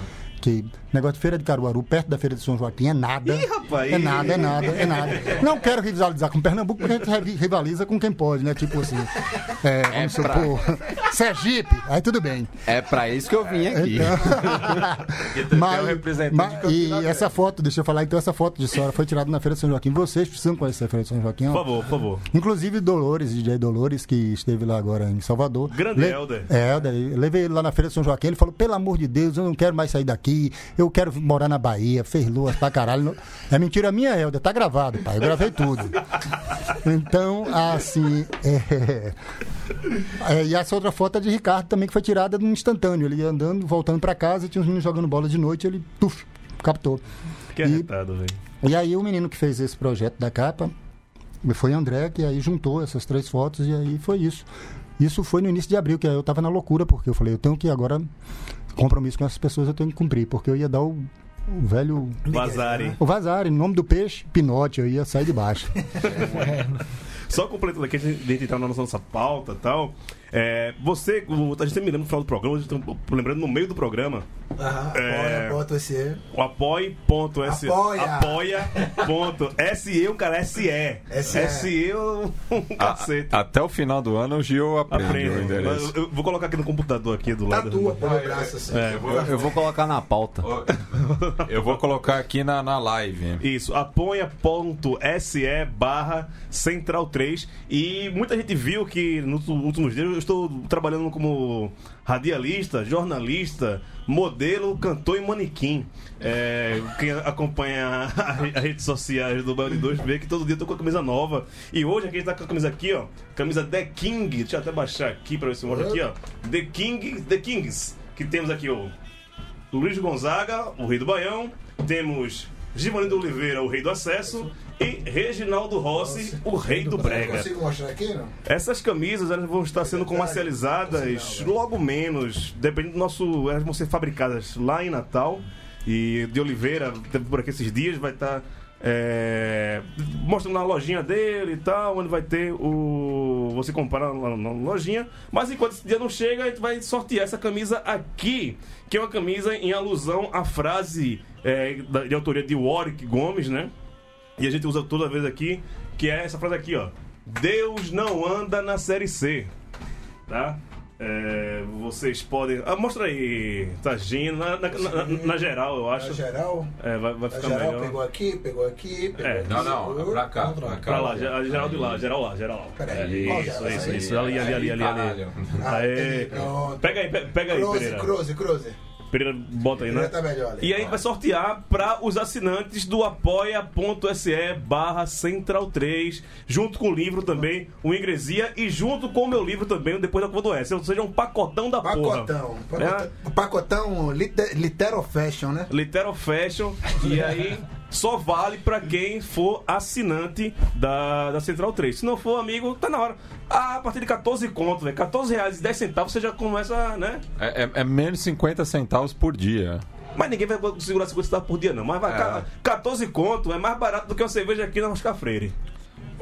[SPEAKER 3] Que negócio de Feira de Caruaru, perto da Feira de São Joaquim, é nada.
[SPEAKER 2] Ih, rapaz!
[SPEAKER 3] É nada, é nada, é nada. Não quero rivalizar com Pernambuco, porque a gente rivaliza com quem pode, né? Tipo assim. É, vamos supor. Sergipe, aí tudo bem.
[SPEAKER 9] É pra isso que eu vim aqui.
[SPEAKER 3] Então, *laughs*
[SPEAKER 6] é
[SPEAKER 3] mas-
[SPEAKER 6] de
[SPEAKER 3] e essa foto, deixa eu falar, então essa foto de Sora foi tirada na Feira de São Joaquim. Vocês precisam conhecer a Feira de São Joaquim.
[SPEAKER 2] Por favor, por favor.
[SPEAKER 3] Inclusive Dolores, DJ Dolores, que esteve lá agora em Salvador.
[SPEAKER 2] Grande Helder.
[SPEAKER 3] É, Helder. Levei ele lá na Feira de São Joaquim. Ele falou: pelo amor de Deus, eu não quero mais sair daqui. Eu quero morar na Bahia. Fez luas pra caralho. É mentira minha, Helder. Tá gravado, pai. Eu gravei tudo. Então, assim. *laughs* é, é, e essa outra foto é de Ricardo também, que foi tirada num instantâneo. Ele ia andando, voltando pra casa, tinha uns meninos jogando bola de noite. Ele, tuf, captou.
[SPEAKER 2] Que arretado, velho.
[SPEAKER 3] E aí o menino que fez esse projeto da capa foi André, que aí juntou essas três fotos e aí foi isso. Isso foi no início de abril, que aí eu tava na loucura, porque eu falei, eu tenho que agora, compromisso com essas pessoas eu tenho que cumprir, porque eu ia dar o, o velho...
[SPEAKER 2] Vazare.
[SPEAKER 3] O vazar, em nome do peixe, pinote, eu ia sair de baixo. *laughs*
[SPEAKER 2] Só completando aqui, antes de entrar na nossa, nossa pauta e tal. É, você, o- a gente sempre me lembra no final do programa, a gente tá lembrando no meio do programa,
[SPEAKER 4] Aham,
[SPEAKER 2] É.
[SPEAKER 4] apoia, bota esse.
[SPEAKER 2] o apoie.se.
[SPEAKER 4] Apoia.
[SPEAKER 2] Apoia.se, o cara, SE.
[SPEAKER 4] SE.
[SPEAKER 2] SE, um
[SPEAKER 6] A-
[SPEAKER 2] cacete.
[SPEAKER 6] até o final do ano o Gil aprende o
[SPEAKER 2] Aprenda.
[SPEAKER 6] endereço.
[SPEAKER 2] Eu, eu vou colocar aqui no computador aqui do lado.
[SPEAKER 4] Tatua pelo braço assim.
[SPEAKER 2] É,
[SPEAKER 9] Eu vou colocar na pauta.
[SPEAKER 6] Eu vou colocar aqui na, na live.
[SPEAKER 2] Isso, apoia.se barra Central 3. E muita gente viu que nos últimos dias eu estou trabalhando como radialista, jornalista, modelo, cantor e manequim. É, quem acompanha as redes sociais do de 2 vê que todo dia eu tô com a camisa nova. E hoje aqui a gente tá com a camisa aqui, ó. Camisa The King. Deixa eu até baixar aqui pra ver se eu mostro aqui, ó. The King, The Kings. Que temos aqui o Luiz Gonzaga, o rei do Baião. Temos Givanildo Oliveira, o rei do acesso. E Reginaldo Rossi, o rei do brega.
[SPEAKER 4] Consigo mostrar aqui, não?
[SPEAKER 2] Essas camisas elas vão estar sendo comercializadas logo menos, dependendo do nosso. Elas vão ser fabricadas lá em Natal. E de Oliveira, por aqui esses dias, vai estar é, mostrando na lojinha dele e tal, onde vai ter o. Você comprar lá na lojinha. Mas enquanto esse dia não chega, a gente vai sortear essa camisa aqui, que é uma camisa em alusão à frase é, da- de autoria de Warwick Gomes, né? E a gente usa toda vez aqui, que é essa frase aqui, ó. Deus não anda na série C. Tá? É, vocês podem. Ah, mostra aí, Tagino, na, na, na- na geral, eu acho.
[SPEAKER 4] geral,
[SPEAKER 2] É, vai, vai ficar
[SPEAKER 4] geral
[SPEAKER 2] melhor.
[SPEAKER 4] pegou aqui, pegou aqui, pegou
[SPEAKER 2] É,
[SPEAKER 4] aqui.
[SPEAKER 6] não, não,
[SPEAKER 4] segurou,
[SPEAKER 6] pra cá, pra cá.
[SPEAKER 2] Pra lá, a geral de lá, geral lá, geral lá.
[SPEAKER 4] Peraí,
[SPEAKER 2] É, isso, isso, isso. Ali, ali, ali, ali, ali. Aê. Pega aí, pe- pega aí,
[SPEAKER 4] Cruze,
[SPEAKER 2] Pereira.
[SPEAKER 4] cruze, cruze.
[SPEAKER 2] Pereira, bota aí, né?
[SPEAKER 4] Tá melhor.
[SPEAKER 2] E aí vai sortear para os assinantes do apoia.se barra Central 3, junto com o livro também, o Ingresia, e junto com o meu livro também, o Depois da Curva do S. Ou seja, um pacotão da porra.
[SPEAKER 4] Pacotão.
[SPEAKER 2] É.
[SPEAKER 4] Pacotão, pacotão liter, litero fashion, né?
[SPEAKER 2] Literal Fashion. E aí só vale pra quem for assinante da, da Central 3. Se não for amigo, tá na hora. Ah, a partir de 14 conto, velho. 14 reais e 10 centavos você já começa, né?
[SPEAKER 6] É, é- é menos 50 centavos por dia.
[SPEAKER 2] Mas ninguém vai segurar 50 centavos por dia, não. Mas vai,
[SPEAKER 6] É.
[SPEAKER 2] ca- 14 conto é mais barato do que uma cerveja aqui na Oscar Freire.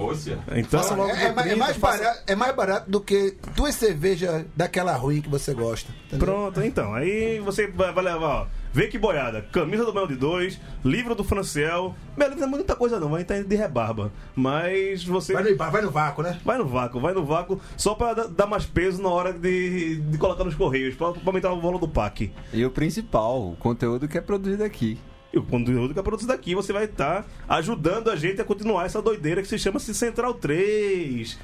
[SPEAKER 6] Ócia.
[SPEAKER 2] Então,
[SPEAKER 7] Faça logo
[SPEAKER 4] É, é mais- é mais
[SPEAKER 7] faça-
[SPEAKER 4] barato, é mais barato do que duas cervejas daquela ruim que você gosta. entendeu?
[SPEAKER 2] Pronto, então. Aí você vai, vai levar, ó. Vê que boiada. Camisa do Mel de Dois, livro do Franciel. Meu livro não é muita coisa não, vai estar de rebarba. Mas você.
[SPEAKER 4] Vai no, vai no vácuo, né?
[SPEAKER 2] Vai no vácuo, vai no vácuo, só pra dar- dar mais peso na hora de, de colocar nos correios, pra, pra aumentar o valor do pack.
[SPEAKER 9] E o principal, o conteúdo que é produzido aqui.
[SPEAKER 2] E o conteúdo que é produzido aqui, você vai estar ajudando a gente a continuar essa doideira que se chama -se Central 3.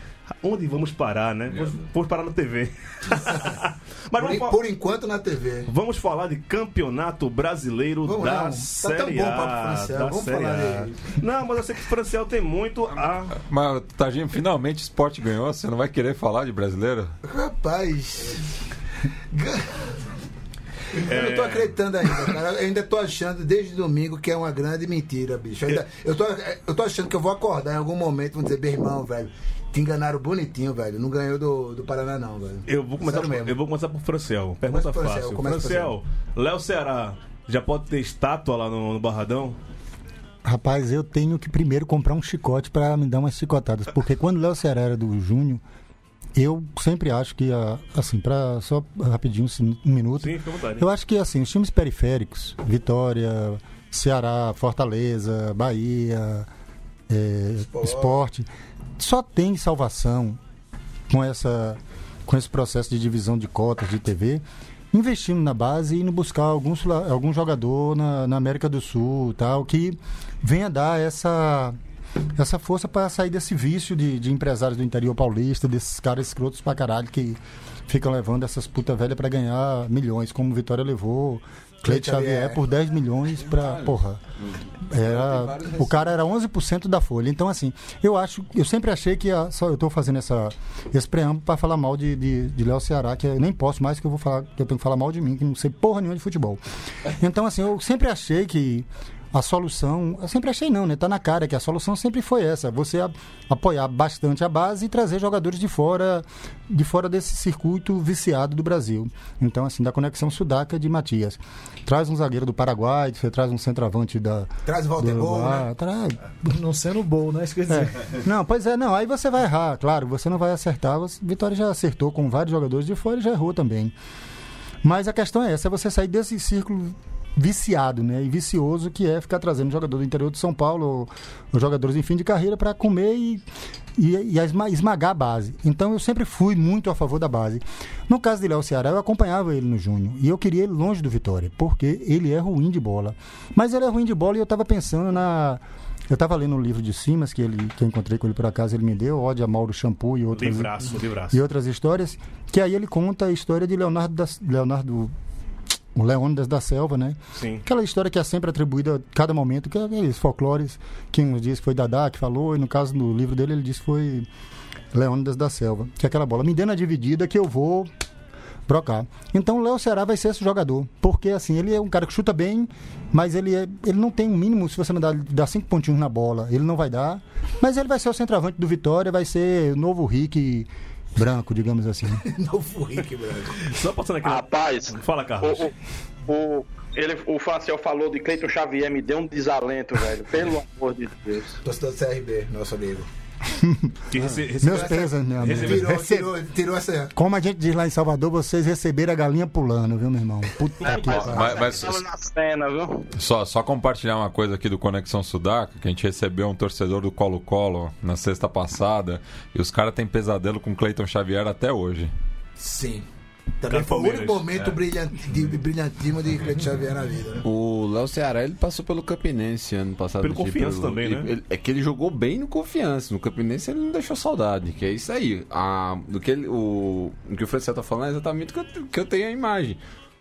[SPEAKER 2] Onde vamos parar, né? Vamos, vamos parar na TV. *laughs* Mas
[SPEAKER 4] Por, por enquanto na TV.
[SPEAKER 2] vamos falar de campeonato brasileiro
[SPEAKER 4] Vamos
[SPEAKER 2] da
[SPEAKER 4] não, tá
[SPEAKER 2] Série
[SPEAKER 4] tão bom o
[SPEAKER 2] A.
[SPEAKER 4] Franciel,
[SPEAKER 2] da
[SPEAKER 4] vamos
[SPEAKER 2] Série
[SPEAKER 4] falar
[SPEAKER 2] A.
[SPEAKER 4] dele.
[SPEAKER 2] Não, mas eu sei que o Franciel tem muito a...
[SPEAKER 6] Mas, Tadinho, finalmente o esporte ganhou. Você não vai querer falar de brasileiro?
[SPEAKER 4] Rapaz. *laughs* Eu
[SPEAKER 2] É.
[SPEAKER 4] não tô acreditando ainda, cara. Eu ainda tô achando desde domingo que é uma grande mentira, bicho. Eu, ainda- eu, tô, eu tô achando que eu vou acordar em algum momento e vão dizer, meu irmão, velho, te enganaram bonitinho, velho. Não ganhou do, do Paraná, não, velho.
[SPEAKER 2] Eu vou começar, por,
[SPEAKER 4] mesmo.
[SPEAKER 2] eu vou começar por Franciel. Pergunta
[SPEAKER 4] por
[SPEAKER 2] fácil. Franciel, Léo Ceará já pode ter estátua lá no, no Barradão?
[SPEAKER 3] Rapaz, eu tenho que primeiro comprar um chicote para me dar umas chicotadas. Porque quando o Léo Ceará era do Júnior, eu sempre acho que, a- assim, para só rapidinho, assim, um minuto.
[SPEAKER 2] Sim, fica à vontade.
[SPEAKER 3] Eu acho que, assim, os times periféricos, Vitória, Ceará, Fortaleza, Bahia, é, Esporte, só tem salvação com, essa, com esse processo de divisão de cotas de TV, investindo na base e indo buscar algum, algum jogador na, na América do Sul, tal, que venha dar essa, essa força para sair desse vício de, de empresários do interior paulista, desses caras escrotos pra caralho que ficam levando essas puta velha para ganhar milhões, como o Vitória levou. Cleide
[SPEAKER 4] Xavier.
[SPEAKER 3] Xavier por 10 milhões pra. Porra. Era, o cara era 11% da folha. Então, assim, eu acho. Eu sempre achei que. A, só eu tô fazendo essa, esse preâmbulo para falar mal de, de, de Léo Ceará, que eu nem posso mais, que eu vou falar. Que eu tenho que falar mal de mim, que não sei porra nenhuma de futebol. Então, assim, eu sempre achei que. A solução, eu sempre achei não, né? Tá na cara que a solução sempre foi essa, você apoiar bastante a base e trazer jogadores de fora, de fora desse circuito viciado do Brasil. Então, assim, da conexão sudaca de Matias. Traz um zagueiro do Paraguai, você traz um centroavante da.
[SPEAKER 4] Traz o
[SPEAKER 3] do
[SPEAKER 4] Walter Gol,
[SPEAKER 3] Uruguai,
[SPEAKER 4] né?
[SPEAKER 3] traz-
[SPEAKER 7] Não sendo bom, né? Quer dizer.
[SPEAKER 3] não, pois é, não. Aí você vai errar, claro, você não vai acertar. Você, Vitória já acertou com vários jogadores de fora e já errou também. Mas a questão é essa, é você sair desse círculo viciado, né? E vicioso que é ficar trazendo jogador do interior de São Paulo, jogadores em fim de carreira para comer e, e, e esma- esmagar a base. Então eu sempre fui muito a favor da base. No caso de Léo Ceará, eu acompanhava ele no Júnior e eu queria ele longe do Vitória, porque ele é ruim de bola. Mas ele é ruim de bola e eu estava pensando na eu estava lendo um livro de Simas que ele que eu encontrei com ele por acaso, ele me deu, Ode a Mauro Shampoo e outras
[SPEAKER 2] Livraço, livraço.
[SPEAKER 3] e outras histórias, que aí ele conta a história de Leonardo da, Leonardo o Leônidas da Selva, né?
[SPEAKER 2] Sim.
[SPEAKER 3] Aquela história que é sempre atribuída a cada momento, que é aqueles folclores que uns diz que foi Dadá que falou, e no caso do livro dele ele disse que foi Leônidas da Selva, que é aquela bola, me dê na dividida que eu vou brocar. Então o Léo Ceará vai ser esse jogador, porque assim, ele é um cara que chuta bem, mas ele, é, ele não tem um mínimo, se você não dá, dá cinco pontinhos na bola, ele não vai dar, mas ele vai ser o centroavante do Vitória, vai ser o novo Rick branco, digamos assim. *laughs*
[SPEAKER 4] Novo Rick, Branco.
[SPEAKER 2] Só passando aqui. na-
[SPEAKER 5] Rapaz,
[SPEAKER 2] Fala, Carlos.
[SPEAKER 5] o, o, o, ele, o Franciel falou de Cleiton Xavier, me deu um desalento, velho. Pelo amor de Deus.
[SPEAKER 4] Torcedor do CRB, nosso amigo. *laughs*
[SPEAKER 2] Que rece- recebeu
[SPEAKER 3] Meus pesos, meu amigo.
[SPEAKER 2] recebeu-
[SPEAKER 4] Tirou,
[SPEAKER 3] Rece-
[SPEAKER 4] tirou, tirou essa.
[SPEAKER 3] Como a gente diz lá em Salvador, vocês receberam a galinha pulando, viu, meu irmão? Puta que pariu.
[SPEAKER 6] Só, só compartilhar uma coisa aqui do Conexão Sudaca, que a gente recebeu um torcedor do Colo-Colo na sexta passada, e os caras têm pesadelo com Cleiton Xavier até hoje.
[SPEAKER 4] Sim. Também foi o único momento
[SPEAKER 2] é.
[SPEAKER 4] brilhante, de, brilhantismo de Cleiton Xavier na vida. Né?
[SPEAKER 9] O Léo Ceará ele passou pelo Campinense ano passado.
[SPEAKER 2] Pelo
[SPEAKER 9] tipo,
[SPEAKER 2] Confiança também,
[SPEAKER 9] ele-
[SPEAKER 2] né?
[SPEAKER 9] ele- é que ele jogou bem no Confiança. No Campinense ele não deixou saudade. Que é isso aí. A, do que ele, o, o que o Francel tá falando é exatamente o que eu, que eu tenho a imagem.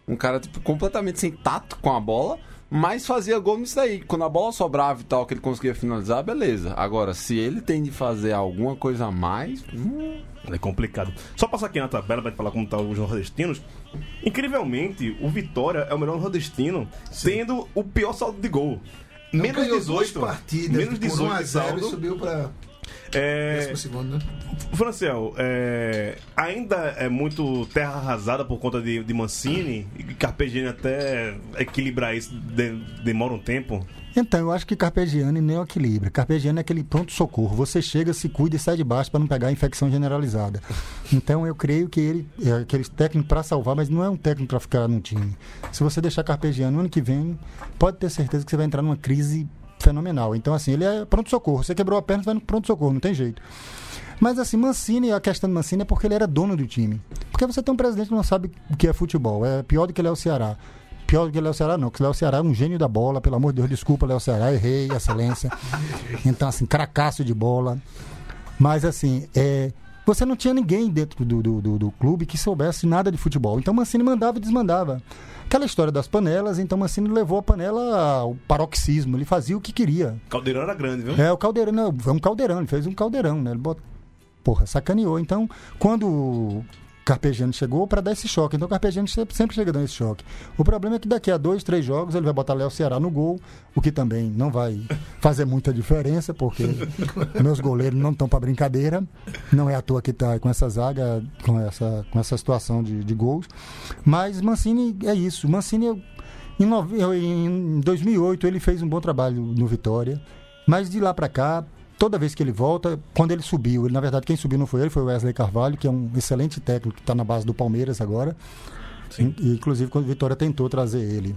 [SPEAKER 9] Um cara tipo, completamente sem tato com a bola, mas fazia gol nisso daí. Quando a bola sobrava e tal, que ele conseguia finalizar, beleza. Agora, se ele tem de fazer alguma coisa a mais. hum,
[SPEAKER 2] É complicado. Só passar aqui na tabela pra gente falar como tá os nordestinos. Incrivelmente, o Vitória é o melhor nordestino, tendo o pior saldo de gol. Menos
[SPEAKER 4] ganhou duas
[SPEAKER 2] 18.
[SPEAKER 4] partidas
[SPEAKER 2] menos
[SPEAKER 4] por
[SPEAKER 2] 18
[SPEAKER 4] 1 a
[SPEAKER 2] de
[SPEAKER 4] 0 e
[SPEAKER 2] saldo.
[SPEAKER 4] subiu pra.
[SPEAKER 2] É,
[SPEAKER 4] Décimo segundo, né?
[SPEAKER 2] Franciel, é, ainda é muito terra arrasada por conta de, de Mancini e Carpegiani até equilibrar isso de- demora um tempo.
[SPEAKER 3] Então, eu acho que Carpegiani nem é o equilíbrio. Carpegiani é aquele pronto-socorro. Você chega, se cuida e sai de baixo para não pegar a infecção generalizada. Então, eu creio que ele é aquele técnico para salvar, mas não é um técnico para ficar no time. Se você deixar Carpegiani no ano que vem, pode ter certeza que você vai entrar numa crise fenomenal. Então, assim, ele é pronto-socorro. Você quebrou a perna, você vai no pronto-socorro, não tem jeito. Mas assim, Mancini, a questão do Mancini é porque ele era dono do time. Porque você tem um presidente que não sabe o que é futebol. É pior do que Léo Ceará. Pior do que Léo Ceará, não, porque Léo Ceará é um gênio da bola, pelo amor de Deus, desculpa, Léo Ceará, errei, excelência. *laughs* Então, assim, cracaço de bola. Mas assim, é, você não tinha ninguém dentro do, do, do- do clube que soubesse nada de futebol. Então Mancini mandava e desmandava. Aquela história das panelas, então Mancini levou a panela ao paroxismo, ele fazia o que queria.
[SPEAKER 2] Caldeirão era grande, viu?
[SPEAKER 3] É, o caldeirão, não, foi um caldeirão, ele fez um caldeirão, né? Ele bot... Porra, sacaneou. Então, quando o Carpegiani chegou, para dar esse choque. Então, o Carpegiani sempre chega dando esse choque. O problema é que daqui a dois, três jogos, ele vai botar Léo Ceará no gol, o que também não vai fazer muita diferença, porque *laughs* meus goleiros não estão para brincadeira. Não é à toa que está com essa zaga, com essa, com essa situação de, de gols. Mas Mancini é isso. Mancini, em, em 2008, ele fez um bom trabalho no Vitória. Mas de lá para cá, toda vez que ele volta, quando ele subiu, ele, na verdade quem subiu não foi ele, foi o Wesley Carvalho, que é um excelente técnico que está na base do Palmeiras agora. E, inclusive quando o Vitória tentou trazer ele,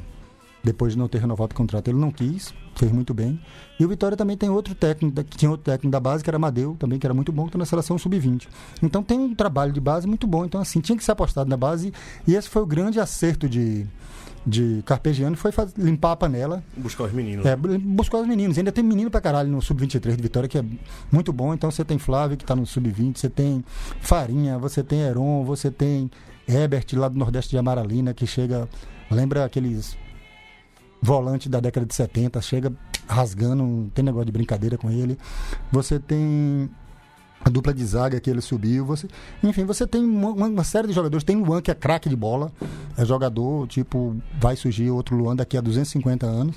[SPEAKER 3] depois de não ter renovado o contrato, ele não quis, fez muito bem. E o Vitória também tem outro técnico, que tinha outro técnico da base, que era Amadeu, também, que era muito bom, que está na seleção sub-20. Então tem um trabalho de base muito bom. Então, assim, tinha que ser apostado na base. E esse foi o grande acerto de, de Carpegiani, foi limpar a panela.
[SPEAKER 2] Buscar os meninos.
[SPEAKER 3] É, bu- buscar os meninos. Ainda tem menino pra caralho no Sub-23 de Vitória, que é muito bom. Então você tem Flávio, que tá no Sub-20, você tem Farinha, você tem Heron, você tem Herbert, lá do Nordeste de Amaralina, que chega. Lembra aqueles volantes da década de 70, chega rasgando, não tem negócio de brincadeira com ele. Você tem a dupla de zaga que ele subiu. Você, enfim, você tem uma, uma série de jogadores. Tem Luan, que é craque de bola. É jogador, tipo, vai surgir outro Luan daqui a 250 anos.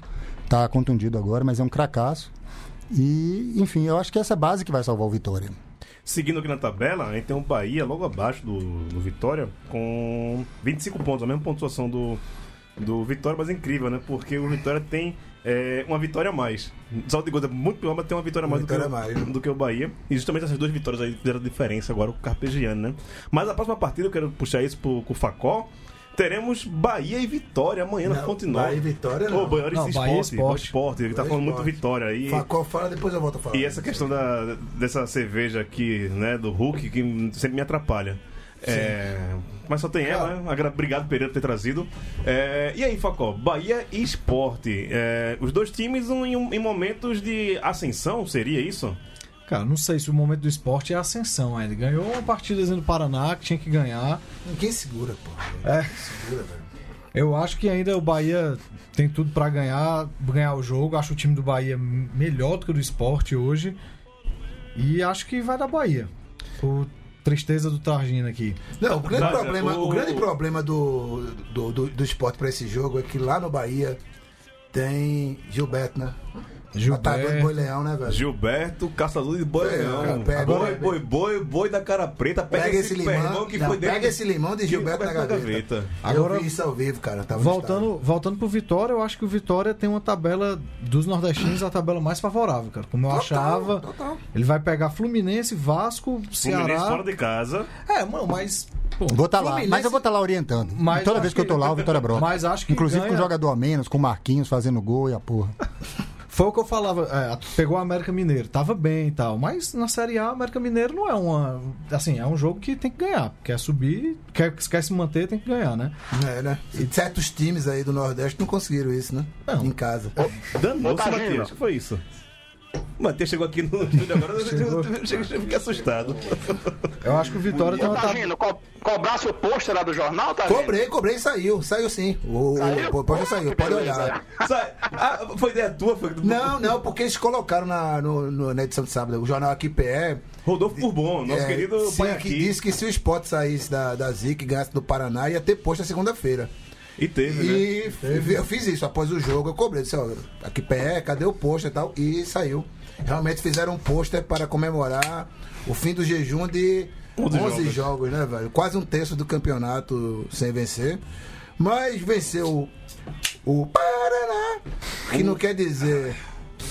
[SPEAKER 3] Tá contundido agora, mas é um cracaço. E, enfim, eu acho que essa é a base que vai salvar o Vitória.
[SPEAKER 2] Seguindo aqui na tabela, a gente tem o Bahia logo abaixo do, do Vitória, com 25 pontos, a mesma pontuação do, do Vitória, mas é incrível, né? Porque o Vitória tem é, uma vitória a mais. Saldo de é muito pior, mas tem uma vitória a mais, do, que,
[SPEAKER 4] mais.
[SPEAKER 2] do que o Bahia. E justamente essas duas vitórias aí fizeram a diferença agora com o Carpegiani, né? Mas a próxima partida, eu quero puxar isso pro, com o Facó. Teremos Bahia e Vitória amanhã na
[SPEAKER 4] Não,
[SPEAKER 2] Fonte Nova.
[SPEAKER 4] Bahia e Vitória, não.
[SPEAKER 2] Bahia e
[SPEAKER 7] Não,
[SPEAKER 2] Esporte.
[SPEAKER 7] Bahia e
[SPEAKER 2] Esporte.
[SPEAKER 7] Esporte.
[SPEAKER 2] Esporte. Ele tá
[SPEAKER 4] e
[SPEAKER 2] falando muito. Vitória aí.
[SPEAKER 4] Facó fala, depois eu volto a falar.
[SPEAKER 2] E essa questão da, dessa cerveja aqui, né, do Hulk, que sempre me atrapalha. É, mas só tem ela, né? Obrigado, Pereira, por ter trazido. É, e aí, Facó, Bahia e Esporte. É, os dois times em, em momentos de ascensão, seria isso?
[SPEAKER 7] Cara, não sei se o momento do esporte é ascensão ainda. Ganhou uma partida no Paraná que tinha que ganhar.
[SPEAKER 4] Ninguém segura, pô.
[SPEAKER 7] É.
[SPEAKER 4] Segura, velho.
[SPEAKER 7] Eu acho que ainda o Bahia tem tudo pra ganhar, ganhar o jogo. Acho o time do Bahia melhor do que o do esporte hoje. E acho que vai dar Bahia. Por tristeza do Targino aqui.
[SPEAKER 4] Não, o grande
[SPEAKER 2] Mas,
[SPEAKER 4] problema,
[SPEAKER 2] o-
[SPEAKER 4] o grande problema do, do, do, do esporte pra esse jogo é que lá no Bahia tem Gilberto, né? Atacante Boi Leão, né, velho?
[SPEAKER 2] Gilberto, caçador de boi
[SPEAKER 4] É,
[SPEAKER 2] leão.
[SPEAKER 4] pega-
[SPEAKER 2] boi, boi, boi, boi da cara preta. Pega,
[SPEAKER 4] Pega
[SPEAKER 2] esse,
[SPEAKER 4] limão,
[SPEAKER 2] que
[SPEAKER 4] não,
[SPEAKER 2] foi dentro
[SPEAKER 4] pega esse limão de Gilberto na gaveta.
[SPEAKER 7] Agora-
[SPEAKER 4] eu vi isso ao vivo, cara. no
[SPEAKER 7] Voltando, voltando pro Vitória, eu acho que o Vitória tem uma tabela dos nordestinos, a tabela mais favorável, cara. Como eu
[SPEAKER 4] Total,
[SPEAKER 7] achava.
[SPEAKER 4] total.
[SPEAKER 7] Ele vai pegar Fluminense, Vasco,
[SPEAKER 2] Fluminense
[SPEAKER 7] Ceará.
[SPEAKER 2] fora de casa.
[SPEAKER 7] É, mano, mas. pô,
[SPEAKER 3] Vou estar lá,
[SPEAKER 7] Fluminense-
[SPEAKER 3] mas eu vou estar lá orientando.
[SPEAKER 7] Mas
[SPEAKER 3] Toda vez que eu tô
[SPEAKER 7] que-
[SPEAKER 3] lá, o Vitória brota. *laughs*
[SPEAKER 7] Mas acho que
[SPEAKER 3] Inclusive com
[SPEAKER 7] ganha-
[SPEAKER 3] um jogador a menos, com o Marquinhos fazendo gol e a porra.
[SPEAKER 7] Foi o que eu falava, é, pegou o América Mineiro, tava bem e tal, mas na Série A, o América Mineiro não é uma. Assim, é um jogo que tem que ganhar. Quer subir, quer, quer se manter, tem que ganhar, né?
[SPEAKER 4] É, né? E certos times aí do Nordeste não conseguiram isso, né?
[SPEAKER 7] Não.
[SPEAKER 4] Em casa.
[SPEAKER 2] Danou-se. Matias. O que foi isso? O Matias chegou aqui no estúdio agora, eu fiquei assustado.
[SPEAKER 7] Eu acho que o Vitória uma tabela.
[SPEAKER 5] Tagino, co cobrasse o pôster lá do jornal, tá
[SPEAKER 4] Cobrei, cobrei e saiu. Saiu sim. O,
[SPEAKER 5] Saiu?
[SPEAKER 4] o, pode saiu,
[SPEAKER 5] Que
[SPEAKER 4] pode olhar.
[SPEAKER 2] Sai- ah, foi ideia tua? Foi...
[SPEAKER 4] Não, não, porque eles colocaram na, no- no- na edição de sábado. O jornal aqui PE.
[SPEAKER 2] Rodolfo Bourbon, nosso
[SPEAKER 4] é,
[SPEAKER 2] querido
[SPEAKER 4] sim,
[SPEAKER 2] pai
[SPEAKER 4] que
[SPEAKER 2] aqui.
[SPEAKER 4] disse que se o Sport saísse da, da Zica e ganhasse do Paraná, ia ter posto na segunda-feira.
[SPEAKER 2] E teve, né?
[SPEAKER 4] E eu fiz isso. Após o jogo, eu cobrei. Disse, ó, aqui pé, cadê o pôster e tal? E saiu. Realmente fizeram um pôster para comemorar o fim do jejum de 11,
[SPEAKER 2] 11
[SPEAKER 4] jogos.
[SPEAKER 2] jogos.
[SPEAKER 4] né, velho? Quase um terço do campeonato sem vencer. Mas venceu o Paraná, que não quer dizer.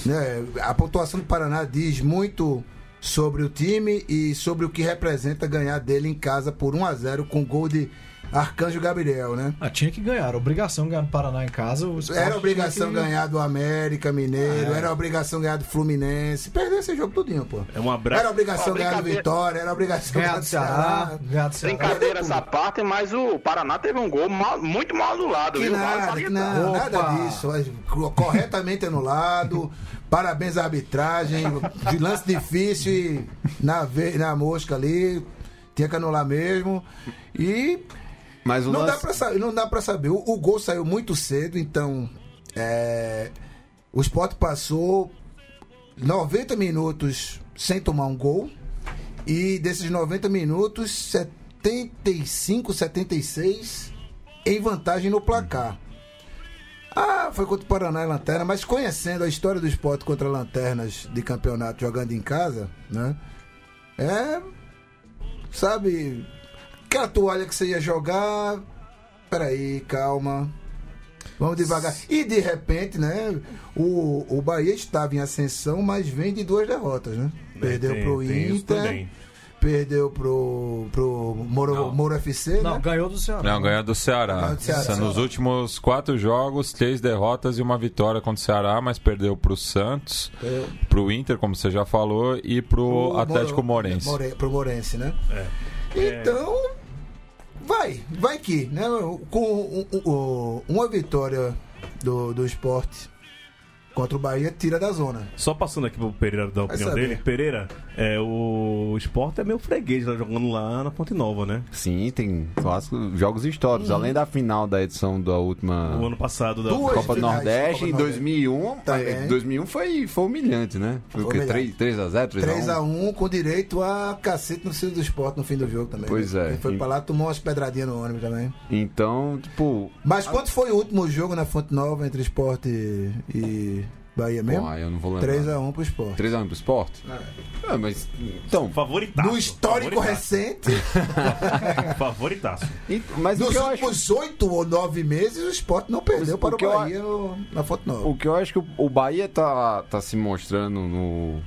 [SPEAKER 4] Né, a pontuação do Paraná diz muito sobre o time e sobre o que representa ganhar dele em casa por 1 a 0 com gol de Arcanjo Gabriel, né?
[SPEAKER 7] Ah, tinha que ganhar. Era obrigação ganhar no Paraná em casa.
[SPEAKER 4] Era obrigação
[SPEAKER 7] que-
[SPEAKER 4] ganhar do América Mineiro,
[SPEAKER 7] É.
[SPEAKER 4] era obrigação ganhar do Fluminense. Perdeu esse jogo tudinho, pô.
[SPEAKER 2] É um abraço.
[SPEAKER 4] Era obrigação ganhar do. Vitória, era obrigação
[SPEAKER 7] Ganhar do Ceará. Ganhar do Ceará.
[SPEAKER 5] Brincadeira essa parte, mas o Paraná teve um gol mal- muito mal anulado,
[SPEAKER 4] Que
[SPEAKER 5] viu?
[SPEAKER 4] Nada, que nada, nada disso. Corretamente anulado. Parabéns à arbitragem. De lance difícil e na, ve- na mosca ali. Tinha que anular mesmo. E
[SPEAKER 9] Mas
[SPEAKER 4] não dá,
[SPEAKER 9] lance...
[SPEAKER 4] pra, sa- não dá pra saber. O, o gol saiu muito cedo, então. é, o Sport passou 90 minutos sem tomar um gol. E desses 90 minutos, 75, 76 em vantagem no placar. Ah, foi contra o Paraná e Lanterna, mas conhecendo a história do esporte contra lanternas de campeonato jogando em casa, né? É. Sabe, aquela toalha que você ia jogar. Peraí, calma. Vamos devagar. E de repente, né? O, o Bahia estava em ascensão, mas vem de duas derrotas, né? Perdeu
[SPEAKER 2] É, tem-
[SPEAKER 4] pro Inter, perdeu pro, pro Moro,
[SPEAKER 6] Não.
[SPEAKER 4] Moro FC,
[SPEAKER 7] Não,
[SPEAKER 4] né?
[SPEAKER 7] ganhou do Ceará.
[SPEAKER 6] Não, ganhou do Ceará.
[SPEAKER 4] Ganhou do Ceará.
[SPEAKER 6] Nos últimos quatro jogos, três derrotas e uma vitória contra o Ceará, mas perdeu pro Santos,
[SPEAKER 4] Perdeu
[SPEAKER 6] pro Inter, como você já falou, e pro
[SPEAKER 4] pro
[SPEAKER 6] Atlético
[SPEAKER 4] Moro-
[SPEAKER 6] Morense.
[SPEAKER 4] More- pro Morense, né?
[SPEAKER 2] É.
[SPEAKER 4] Então, vai, vai que, né? Com um- um- uma vitória do, do esporte contra o Bahia, tira da zona.
[SPEAKER 2] Só passando aqui pro Pereira dar a opinião dele. Pereira, é, o Sport é meio freguês lá jogando lá na Ponte Nova, né?
[SPEAKER 9] Sim, tem clássicos, jogos históricos. Além da final da edição da última
[SPEAKER 2] O ano passado da.
[SPEAKER 4] Duas
[SPEAKER 9] Copa do Nordeste, em
[SPEAKER 4] do
[SPEAKER 9] 2001.
[SPEAKER 4] Também.
[SPEAKER 9] eh, 2001 foi, foi humilhante, né? Foi, o
[SPEAKER 4] Foi
[SPEAKER 9] quê?
[SPEAKER 4] humilhante.
[SPEAKER 9] 3, 3x0, 3x1?
[SPEAKER 4] 3x1 com direito a cacete no centro do esporte no fim do jogo também.
[SPEAKER 9] Pois
[SPEAKER 4] né?
[SPEAKER 9] é.
[SPEAKER 4] Quem foi pra lá tomou umas pedradinhas no ônibus também.
[SPEAKER 9] Então, tipo.
[SPEAKER 4] Mas quanto foi o último jogo na Fonte Nova entre esporte e, e Bahia mesmo?
[SPEAKER 9] Pô, eu não vou lembrar.
[SPEAKER 4] 3x1 pro esporte.
[SPEAKER 9] 3x1 pro esporte? É, mas. Então.
[SPEAKER 2] Favoritaço.
[SPEAKER 4] No histórico
[SPEAKER 2] favoritaço,
[SPEAKER 4] recente, *laughs*
[SPEAKER 2] Favoritaço.
[SPEAKER 9] e- Mas o
[SPEAKER 4] nos
[SPEAKER 9] que eu acho.
[SPEAKER 4] últimos 8 ou 9 meses, o esporte não perdeu
[SPEAKER 9] o
[SPEAKER 4] para o
[SPEAKER 9] eu
[SPEAKER 4] Bahia no- na Fonte Nova.
[SPEAKER 9] O que eu acho que o, o Bahia tá, tá se mostrando no,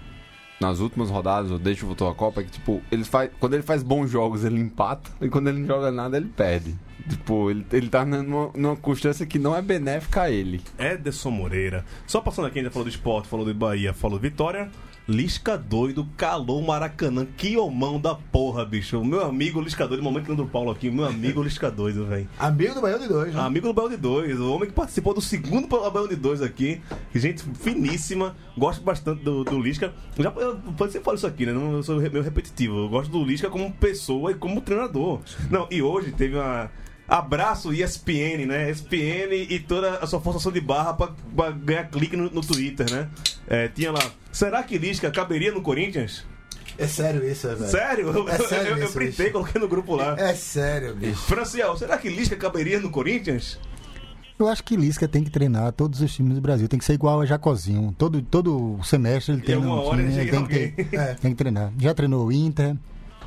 [SPEAKER 9] nas últimas rodadas, ou desde que voltou a Copa, é que, tipo, ele faz, quando ele faz bons jogos, ele empata, e quando ele não joga nada, ele perde. Tipo, ele, ele tá numa, numa constância que não é benéfica a ele.
[SPEAKER 2] Ederson Moreira. Só passando aqui, ainda falou do esporte, falou do Bahia, falou Vitória. Lisca doido, calou o Maracanã. Que homão da porra, bicho. Meu amigo Lisca doido, que Leandro Paulo aqui, meu amigo Lisca doido, velho.
[SPEAKER 4] Amigo do Bahia de dois, né?
[SPEAKER 2] Amigo do Baião de Dois, o homem que participou do segundo Baião de Dois aqui. Gente finíssima, gosto bastante do, do Lisca. Já, eu, sempre falo isso aqui, né? Não, eu sou meio repetitivo. Eu gosto do Lisca como pessoa e como treinador. Não, e hoje teve uma. Abraço ESPN, né? ESPN e toda a sua forçação de barra pra, pra ganhar clique no, no Twitter, né? É, tinha lá. Será que Lisca caberia no Corinthians?
[SPEAKER 4] É sério isso, velho.
[SPEAKER 2] Sério? Eu,
[SPEAKER 4] É sério
[SPEAKER 2] eu, eu
[SPEAKER 4] isso,
[SPEAKER 2] printei,
[SPEAKER 4] bicho.
[SPEAKER 2] coloquei no grupo lá.
[SPEAKER 4] É sério, bicho.
[SPEAKER 2] Franciel, será que Lisca caberia no Corinthians?
[SPEAKER 3] Eu acho que Lisca tem que treinar todos os times do Brasil. Tem que ser igual a Jacozinho. Todo, todo semestre ele tem um
[SPEAKER 2] hora
[SPEAKER 3] time,
[SPEAKER 2] ele
[SPEAKER 3] tem, que. *laughs*
[SPEAKER 4] É.
[SPEAKER 3] tem que treinar. Já treinou o Inter,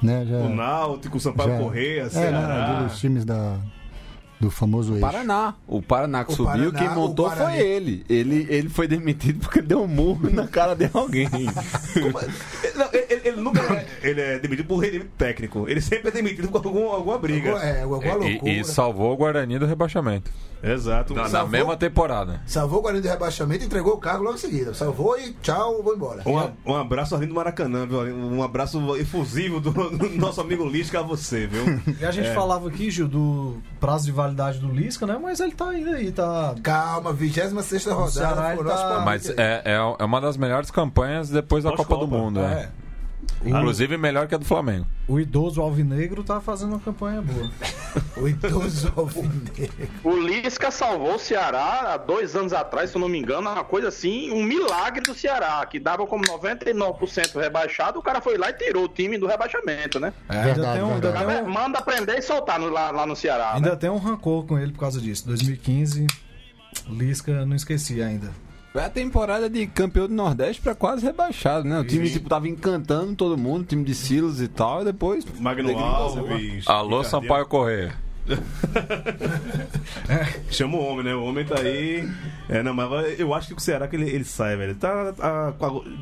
[SPEAKER 3] né? Já,
[SPEAKER 2] O Náutico, o Sampaio
[SPEAKER 3] já-
[SPEAKER 2] Correia,
[SPEAKER 3] é,
[SPEAKER 2] Ceará.
[SPEAKER 3] né, dos times da, do famoso eixo.
[SPEAKER 9] Paraná. O Paraná que
[SPEAKER 4] O
[SPEAKER 9] subiu,
[SPEAKER 4] Paraná,
[SPEAKER 9] quem
[SPEAKER 4] o
[SPEAKER 9] montou
[SPEAKER 4] Guarani.
[SPEAKER 9] foi ele. ele. Ele foi demitido porque deu um murro na cara de alguém.
[SPEAKER 2] Não, ele, ele nunca é, ele é demitido por regime técnico. Ele sempre é demitido por algum, alguma briga.
[SPEAKER 4] É, alguma
[SPEAKER 6] E,
[SPEAKER 4] loucura.
[SPEAKER 6] e salvou o Guarani do rebaixamento.
[SPEAKER 2] Exato.
[SPEAKER 6] Na, na
[SPEAKER 2] Salvou-
[SPEAKER 6] mesma temporada.
[SPEAKER 4] Salvou o Guarani do rebaixamento e entregou o cargo logo em seguida. Salvou e tchau, vou embora.
[SPEAKER 2] Um, um abraço ali do Maracanã, viu? Um abraço efusivo do, do nosso amigo Lisca a você, viu? *laughs*
[SPEAKER 7] E a gente
[SPEAKER 2] É.
[SPEAKER 7] falava aqui, Gil, do prazo de validade do Lisca, né? Mas ele tá ainda aí, tá.
[SPEAKER 4] Calma, 26 rodada.
[SPEAKER 7] Tá-
[SPEAKER 6] Mas é, é, é uma das melhores campanhas depois da Copa do
[SPEAKER 2] Pós-Copa,
[SPEAKER 6] Mundo, né? Inclusive melhor que a do Flamengo.
[SPEAKER 7] O idoso alvinegro tá fazendo uma campanha boa. *laughs*
[SPEAKER 4] O idoso alvinegro.
[SPEAKER 5] O Lisca salvou o Ceará há dois anos atrás, se eu não me engano, uma coisa assim, um milagre do Ceará, que dava como 99% rebaixado, o cara foi lá e tirou o time do rebaixamento, né?
[SPEAKER 7] É, ainda
[SPEAKER 3] Verdade,
[SPEAKER 7] tem um, ainda
[SPEAKER 3] verdade.
[SPEAKER 7] tem um-
[SPEAKER 5] Manda prender e soltar no- lá, lá no Ceará.
[SPEAKER 7] ainda
[SPEAKER 5] né?
[SPEAKER 7] tem um rancor com ele por causa disso. 2015, Lisca não esqueci ainda.
[SPEAKER 9] Foi a temporada de campeão do Nordeste pra quase rebaixado, né? O time, tipo, tava encantando todo mundo, time de Silas e tal, e depois.
[SPEAKER 2] Magno Alves.
[SPEAKER 6] Alô. Sampaio Correia. *laughs*
[SPEAKER 2] Chama o homem, né? O homem tá aí. É, não, mas eu acho que o Ceará que ele, ele sai, velho. Tá, tá-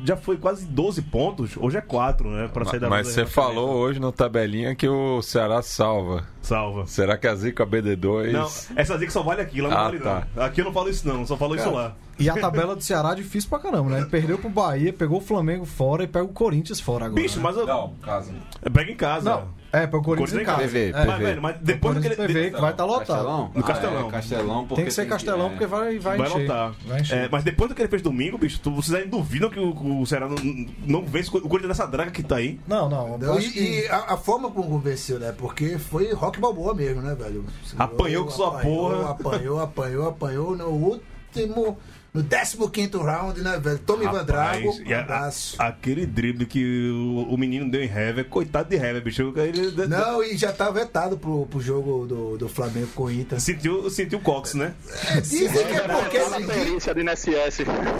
[SPEAKER 2] já foi quase 12 pontos, hoje é 4, né? Pra sair da
[SPEAKER 6] Mas você falou hoje no tabelinha que o Ceará salva.
[SPEAKER 2] Salva.
[SPEAKER 6] Será que a Zica BD2.
[SPEAKER 2] Não, essa zica só vale aqui, lá não
[SPEAKER 6] Ah,
[SPEAKER 2] vale
[SPEAKER 6] tá.
[SPEAKER 2] não. Aqui eu não falo isso não, só falo isso lá.
[SPEAKER 7] E a tabela do Ceará é difícil pra caramba, né? Ele perdeu pro Bahia, pegou o Flamengo fora e pega o Corinthians fora agora.
[SPEAKER 2] Bicho,
[SPEAKER 7] né?
[SPEAKER 2] mas eu...
[SPEAKER 9] Não, casa.
[SPEAKER 2] Pega em casa.
[SPEAKER 7] Não, é, pega o Corinthians em casa.
[SPEAKER 9] casa.
[SPEAKER 7] É,
[SPEAKER 2] Mas, velho, mas depois daquele...
[SPEAKER 7] PV, que vai estar lotado.
[SPEAKER 9] Castelão?
[SPEAKER 2] No Castelão.
[SPEAKER 9] Ah, é, Castelão porque
[SPEAKER 7] Tem que ser Castelão, porque vai, vai,
[SPEAKER 2] Vai
[SPEAKER 7] encher.
[SPEAKER 2] lotar.
[SPEAKER 7] Vai encher.
[SPEAKER 2] É, mas depois do que ele fez domingo, bicho, tu, vocês ainda duvidam que o, o Ceará não, não vence o Corinthians dessa draga que tá aí?
[SPEAKER 7] Não, não.
[SPEAKER 4] E,
[SPEAKER 7] que-
[SPEAKER 4] e a, a forma como venceu, né? Porque foi rock balboa mesmo, né, velho?
[SPEAKER 2] Apanhou com sua
[SPEAKER 4] apanhou,
[SPEAKER 2] porra.
[SPEAKER 4] Apanhou, apanhou, apanhou no último. No 15 round, né, velho? Tommy Van Drago,
[SPEAKER 2] e
[SPEAKER 4] um abraço.
[SPEAKER 2] aquele drible que o, o menino deu em Hever, coitado de Hever, bicho. Ele,
[SPEAKER 4] Não, e já tá vetado pro, pro jogo do, do Flamengo com o Inter.
[SPEAKER 2] Sentiu, sentiu o Cox, né?
[SPEAKER 4] É, dizem que é porque.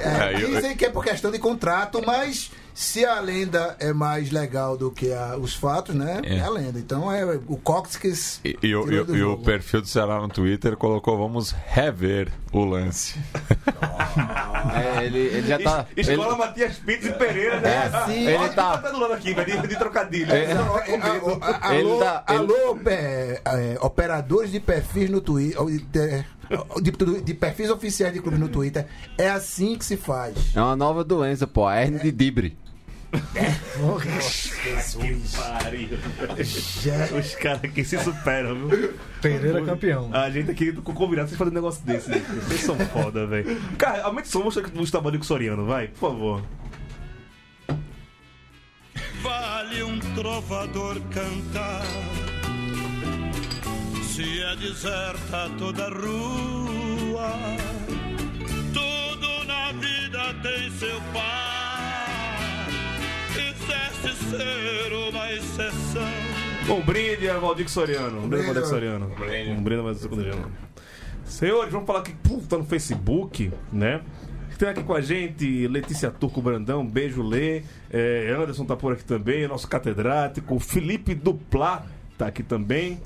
[SPEAKER 4] É, dizem que é por questão de contrato, mas se a lenda é mais legal do que a- os fatos, né? É.
[SPEAKER 6] É.
[SPEAKER 4] a lenda. Então é o Cox que.
[SPEAKER 6] E, e o- e- e o perfil do Ceará no Twitter colocou: vamos rever o lance.
[SPEAKER 9] É, ele, ele já tá.
[SPEAKER 2] Es- Escola
[SPEAKER 9] ele-
[SPEAKER 2] Matias Pinto e Pereira, né?
[SPEAKER 9] É, sim. Ele tá-
[SPEAKER 2] tá do lado aqui, velho, de, de trocadilho.
[SPEAKER 9] É.
[SPEAKER 2] Não,
[SPEAKER 4] Não,
[SPEAKER 2] tá com medo.
[SPEAKER 4] a- a-
[SPEAKER 9] Ele
[SPEAKER 4] alô,
[SPEAKER 9] tá- ele-
[SPEAKER 4] alô, é, é, operadores de perfis no Twitter, de, de, de perfis oficiais de clube no Twitter, é assim que se faz.
[SPEAKER 9] É uma nova doença, pô. A hernia de Dibre.
[SPEAKER 4] Jesus.
[SPEAKER 2] Os caras aqui se superam, viu?
[SPEAKER 7] Pereira campeão.
[SPEAKER 2] A gente aqui com combinado vocês fazendo um negócio desse. né? Vocês são foda, velho. Cara, aumente o som, mostra o tamanho do Soriano, vai, por favor.
[SPEAKER 8] Vale um trovador cantar Se é deserta toda rua
[SPEAKER 2] Um brinde a Valdir Soriano. Um brinde a Valdir Soriano. Um brinde a Valdir Soriano. Senhores, vamos falar que puta no Facebook, né? Tem aqui com a gente Letícia Turco Brandão, beijo Lê. É, Anderson tá por aqui também, nosso catedrático. Felipe Duplá tá aqui também.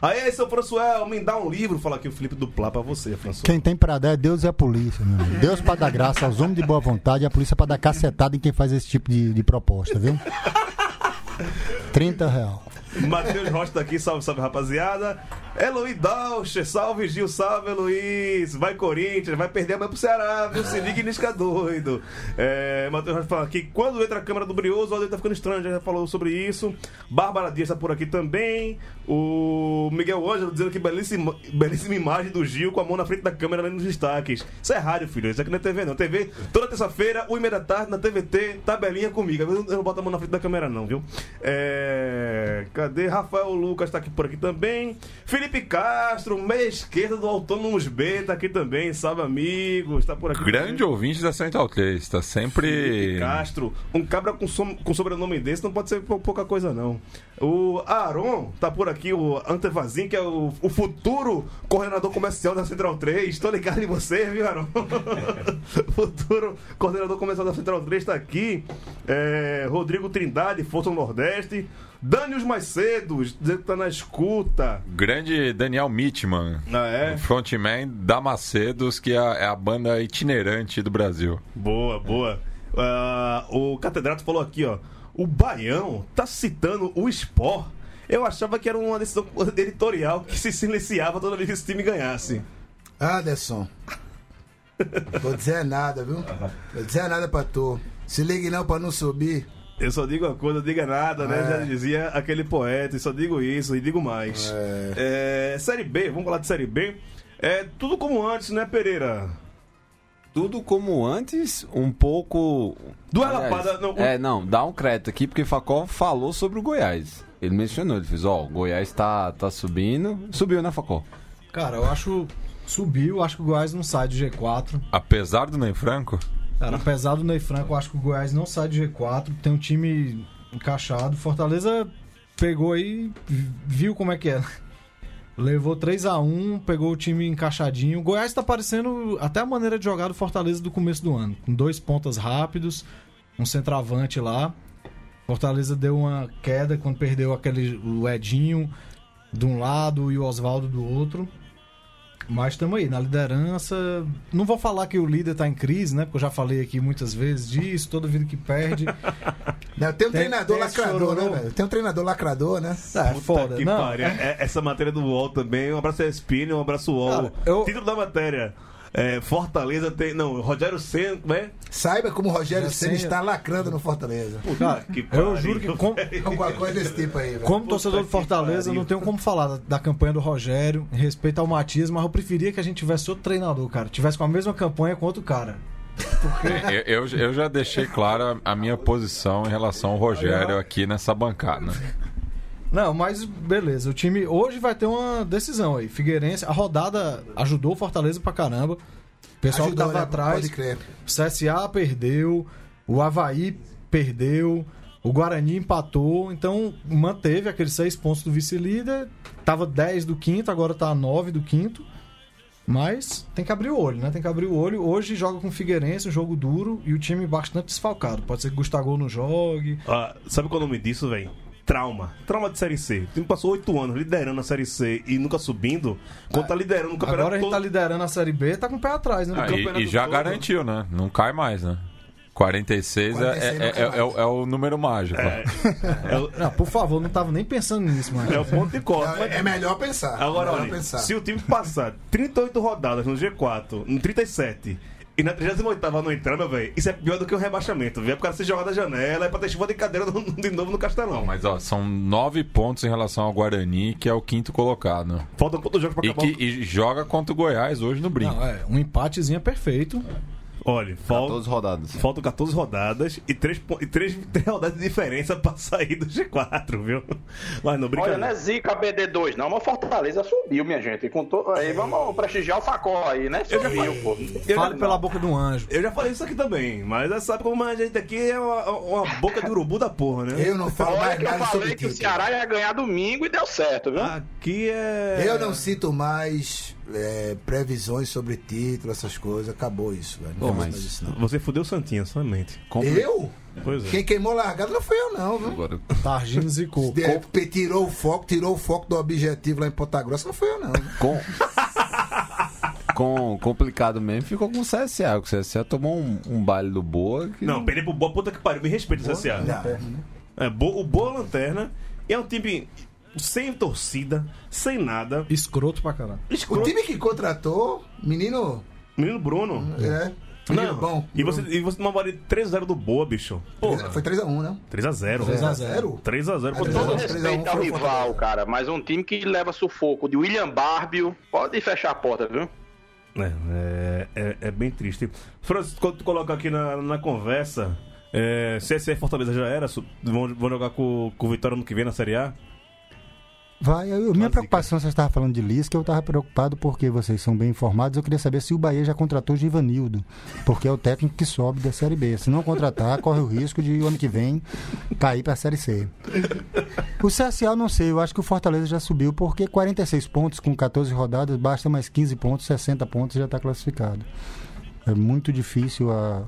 [SPEAKER 2] Aí, seu Françoel, me dá um livro. Fala aqui o Felipe Duplá pra você, Françoel.
[SPEAKER 3] Quem tem pra dar é Deus e a polícia, meu amigo. Deus pra dar graça aos homens de boa vontade e a polícia pra dar cacetada em quem faz esse tipo de, de proposta, viu? 30 real.
[SPEAKER 2] Matheus Rocha tá aqui, salve, salve rapaziada. Eloy Dalcher, salve Gil, salve Luiz. Vai Corinthians, vai perder amanhã pro Ceará, viu? Se liga e Nisca doido. É, Matheus Rocha fala aqui, quando entra a câmera do Brioso, o Aldeia tá ficando estranho, já falou sobre isso. Bárbara Dias tá por aqui também. O Miguel Ângelo dizendo que belíssima, belíssima imagem do Gil com a mão na frente da câmera ali nos destaques. Isso é rádio, filho, isso aqui não é TV não. TV, toda terça-feira, 1 da tarde, na TVT, tabelinha comigo. Eu não boto a mão na frente da câmera não, viu? É... Cadê? Rafael Lucas tá aqui por aqui também. Felipe Castro, meia esquerda do Autônomos B, tá aqui também. Salve, amigos. Tá por aqui.
[SPEAKER 6] Grande
[SPEAKER 2] também.
[SPEAKER 6] ouvinte da Central 3, tá sempre.
[SPEAKER 2] Felipe Castro. Um cabra com, som- com sobrenome desse não pode ser pou- pouca coisa, não. O Aaron tá por aqui, o Antevazin, que é o, o futuro coordenador comercial da Central 3. Tô ligado em você, viu, Aaron? *laughs* futuro coordenador comercial da Central 3 tá aqui. É, Rodrigo Trindade, Força Daniels Macedos, dizendo que tá na escuta.
[SPEAKER 6] Grande Daniel Mitman,
[SPEAKER 2] Ah, é?
[SPEAKER 6] o frontman da Macedos, que é a, é a banda itinerante do Brasil.
[SPEAKER 2] Boa, boa. Ah, o catedrático falou aqui, ó. O Baião tá citando o Sport. Eu achava que era uma decisão editorial que se silenciava toda vez que esse time ganhasse.
[SPEAKER 4] Anderson. Vou dizer nada, viu? Vou dizer nada pra tu. Se ligue não pra não subir.
[SPEAKER 2] Eu só digo uma coisa, diga nada, né?
[SPEAKER 4] É.
[SPEAKER 2] Já dizia aquele poeta, e só digo isso e digo mais. É, série B, vamos falar de Série B. É tudo como antes, né, Pereira?
[SPEAKER 9] tudo como antes, um pouco.
[SPEAKER 2] Duas
[SPEAKER 9] Aliás,
[SPEAKER 2] lapadas, não,
[SPEAKER 9] É, não, dá um crédito aqui, porque Facó falou sobre o Goiás. Ele mencionou, ele fez, ó, o Goiás tá, tá subindo. Subiu, né, Facó?
[SPEAKER 7] Cara, eu acho. Subiu, acho que o Goiás não sai do G4.
[SPEAKER 6] Apesar do Ney Franco,
[SPEAKER 7] Cara, apesar do Ney Franco, eu acho que o Goiás não sai do G4. Tem um time encaixado. Fortaleza pegou aí, viu como é que é. Levou 3 a 1 pegou o time encaixadinho. O Goiás tá parecendo até a maneira de jogar do Fortaleza do começo do ano. Com dois pontas rápidos, um centroavante lá. Fortaleza deu uma queda quando perdeu aquele o Edinho de um lado e o Oswaldo do outro. Mas estamos aí, na liderança. Não vou falar que o líder tá em crise, né? Porque eu já falei aqui muitas vezes disso, toda vida que perde. *laughs*
[SPEAKER 4] Não, tem um
[SPEAKER 7] Tem-
[SPEAKER 4] treinador
[SPEAKER 7] tem
[SPEAKER 4] lacrador, né, velho? Tem um treinador lacrador, né?
[SPEAKER 7] É,
[SPEAKER 2] Puta
[SPEAKER 7] foda.
[SPEAKER 2] que
[SPEAKER 7] Não.
[SPEAKER 2] É, essa matéria do UOL também. Um abraço a Espinho, um abraço UOL.
[SPEAKER 7] Cara, eu-
[SPEAKER 2] Título da matéria. É, Fortaleza tem. Não, Rogério Senna. né?
[SPEAKER 4] Saiba como o Rogério Senna está lacrando no Fortaleza.
[SPEAKER 7] Cara,
[SPEAKER 2] Que
[SPEAKER 7] eu
[SPEAKER 2] pariu,
[SPEAKER 7] juro que com- *laughs*
[SPEAKER 4] Alguma coisa desse tipo aí, velho.
[SPEAKER 7] como torcedor do Fortaleza, não tenho como falar da, da campanha do Rogério, respeito ao Matias, mas eu preferia que a gente tivesse outro treinador, cara. Tivesse com a mesma campanha com outro cara. *laughs*
[SPEAKER 6] eu, eu, eu já deixei clara a minha posição em relação ao Rogério aqui nessa bancada.
[SPEAKER 7] Não, mas beleza. O time hoje vai ter uma decisão aí. Figueirense, a rodada ajudou o Fortaleza pra caramba. O pessoal
[SPEAKER 4] Ajudou,
[SPEAKER 7] que tava
[SPEAKER 4] né?
[SPEAKER 7] atrás.
[SPEAKER 4] Pode crer.
[SPEAKER 7] O CSA perdeu, o Havaí perdeu, o Guarani empatou, então manteve aqueles seis pontos do vice-líder. Tava 10 do quinto, agora tá 9 do quinto. Mas tem que abrir o olho, né? Tem que abrir o olho. Hoje joga com o Figueirense, um jogo duro e o time bastante desfalcado. Pode ser que Gustavo não jogue.
[SPEAKER 2] Ah, sabe qual é o nome disso, velho? Trauma. Trauma de Série C. O time passou oito anos liderando a Série C e nunca subindo. Quando tá liderando o campeonato
[SPEAKER 7] Agora a gente tá
[SPEAKER 2] todo-
[SPEAKER 7] liderando a Série B, tá com o pé atrás, né?
[SPEAKER 6] Ah, e- e, já
[SPEAKER 2] todo.
[SPEAKER 6] garantiu, né? Não cai mais, né? 46, é-
[SPEAKER 4] 46
[SPEAKER 6] é,
[SPEAKER 4] não
[SPEAKER 6] é,
[SPEAKER 4] cai
[SPEAKER 6] é- é o- é o número mágico.
[SPEAKER 2] É *laughs* o,
[SPEAKER 7] Não, por favor, não tava nem pensando nisso, mano.
[SPEAKER 2] é o ponto de corte. mas-
[SPEAKER 4] É, é melhor pensar.
[SPEAKER 2] Agora,
[SPEAKER 4] é melhor
[SPEAKER 2] olha,
[SPEAKER 4] pensar.
[SPEAKER 2] se o time passar 38 rodadas no G4, no 37, e na 38 não entrar, meu velho, isso é pior do que o rebaixamento, viu? É pro cara se jogar da janela, é pra ter chuva de cadeira no- de novo no Castelão.
[SPEAKER 6] Mas ó, são nove pontos em relação ao Guarani, que é o quinto colocado.
[SPEAKER 2] Faltam quantos jogos pra
[SPEAKER 6] E,
[SPEAKER 2] acabar?
[SPEAKER 6] que, e joga contra o Goiás hoje no brinco.
[SPEAKER 7] Não, é, um empatezinho é perfeito.
[SPEAKER 2] Olha, falta,
[SPEAKER 9] 14 rodadas.
[SPEAKER 2] faltam 14 rodadas e 3, e três, *laughs* três rodadas de diferença pra sair do G4, viu? Mas não,
[SPEAKER 5] Olha,
[SPEAKER 2] brincadeira.
[SPEAKER 5] não é Zica BD2, não, mas Fortaleza subiu, minha gente. Com to... Aí vamos prestigiar o Facó aí, né?
[SPEAKER 2] Eu já
[SPEAKER 5] Subiu,
[SPEAKER 2] falei.
[SPEAKER 5] pô.
[SPEAKER 2] Eu
[SPEAKER 7] Fale
[SPEAKER 2] já-
[SPEAKER 7] pela boca do anjo.
[SPEAKER 2] Eu já falei isso aqui também, mas você sabe como a gente aqui é uma, uma boca de urubu da porra, né?
[SPEAKER 4] Eu não falo
[SPEAKER 5] Olha
[SPEAKER 4] mais
[SPEAKER 5] que eu
[SPEAKER 4] nada sobre
[SPEAKER 5] falei que o. Ceará ia ganhar domingo e deu certo, viu?
[SPEAKER 2] Aqui é.
[SPEAKER 4] Eu não cito mais é, previsões sobre título, essas coisas. Acabou isso, velho. Não
[SPEAKER 9] Pô, mas-
[SPEAKER 4] isso, não.
[SPEAKER 2] Você fudeu o Santinha, somente.
[SPEAKER 9] Compli-
[SPEAKER 4] Eu?
[SPEAKER 2] Pois é.
[SPEAKER 4] Quem queimou largada não fui eu, não, viu?
[SPEAKER 9] Agora,
[SPEAKER 7] Targino zicou.
[SPEAKER 4] Pe- tirou o foco, tirou o foco do objetivo lá em Ponta Grossa, não fui eu, não.
[SPEAKER 9] com... com complicado mesmo, ficou com o CSA. O CSA tomou um, um baile do Boa. Que
[SPEAKER 2] Não, perdi pro Boa, puta que pariu. Me respeita, CSA.
[SPEAKER 4] Não.
[SPEAKER 2] É, Bo- o Boa Lanterna é um time sem torcida, sem nada.
[SPEAKER 7] Escroto pra caralho.
[SPEAKER 4] O
[SPEAKER 2] Escroto.
[SPEAKER 4] time que contratou, menino,
[SPEAKER 2] Menino Bruno.
[SPEAKER 4] é. Menino
[SPEAKER 2] Não,
[SPEAKER 4] bom.
[SPEAKER 2] e você, e você tomou vale 3x0 do Boa, bicho. Porra.
[SPEAKER 4] Foi 3x1, né?
[SPEAKER 2] 3x0.
[SPEAKER 7] 3x0.
[SPEAKER 2] 3x0. Pô,
[SPEAKER 4] É,
[SPEAKER 5] Todo
[SPEAKER 2] todo-
[SPEAKER 4] 3 a 1
[SPEAKER 5] respeito ao
[SPEAKER 4] o
[SPEAKER 5] rival, cara, mas um time que leva sufoco de William Barbio, pode fechar a porta, viu?
[SPEAKER 2] É, é, é- é bem triste. Francis, quando tu coloca aqui na, na conversa, é, CSE Fortaleza já era? Vão, vão jogar com, com o Vitória no que vem na Série A?
[SPEAKER 3] Vai, eu- minha preocupação, você estava falando de Lisca, eu estava preocupado porque vocês são bem informados. Eu queria saber se o Bahia já contratou o Givanildo, porque é o técnico que sobe da Série B. Se não contratar, corre o risco de o ano que vem cair para a Série C. O CSA eu não sei, eu acho que o Fortaleza já subiu, porque 46 pontos com 14 rodadas, basta mais 15 pontos, 60 pontos já está classificado. É muito difícil a,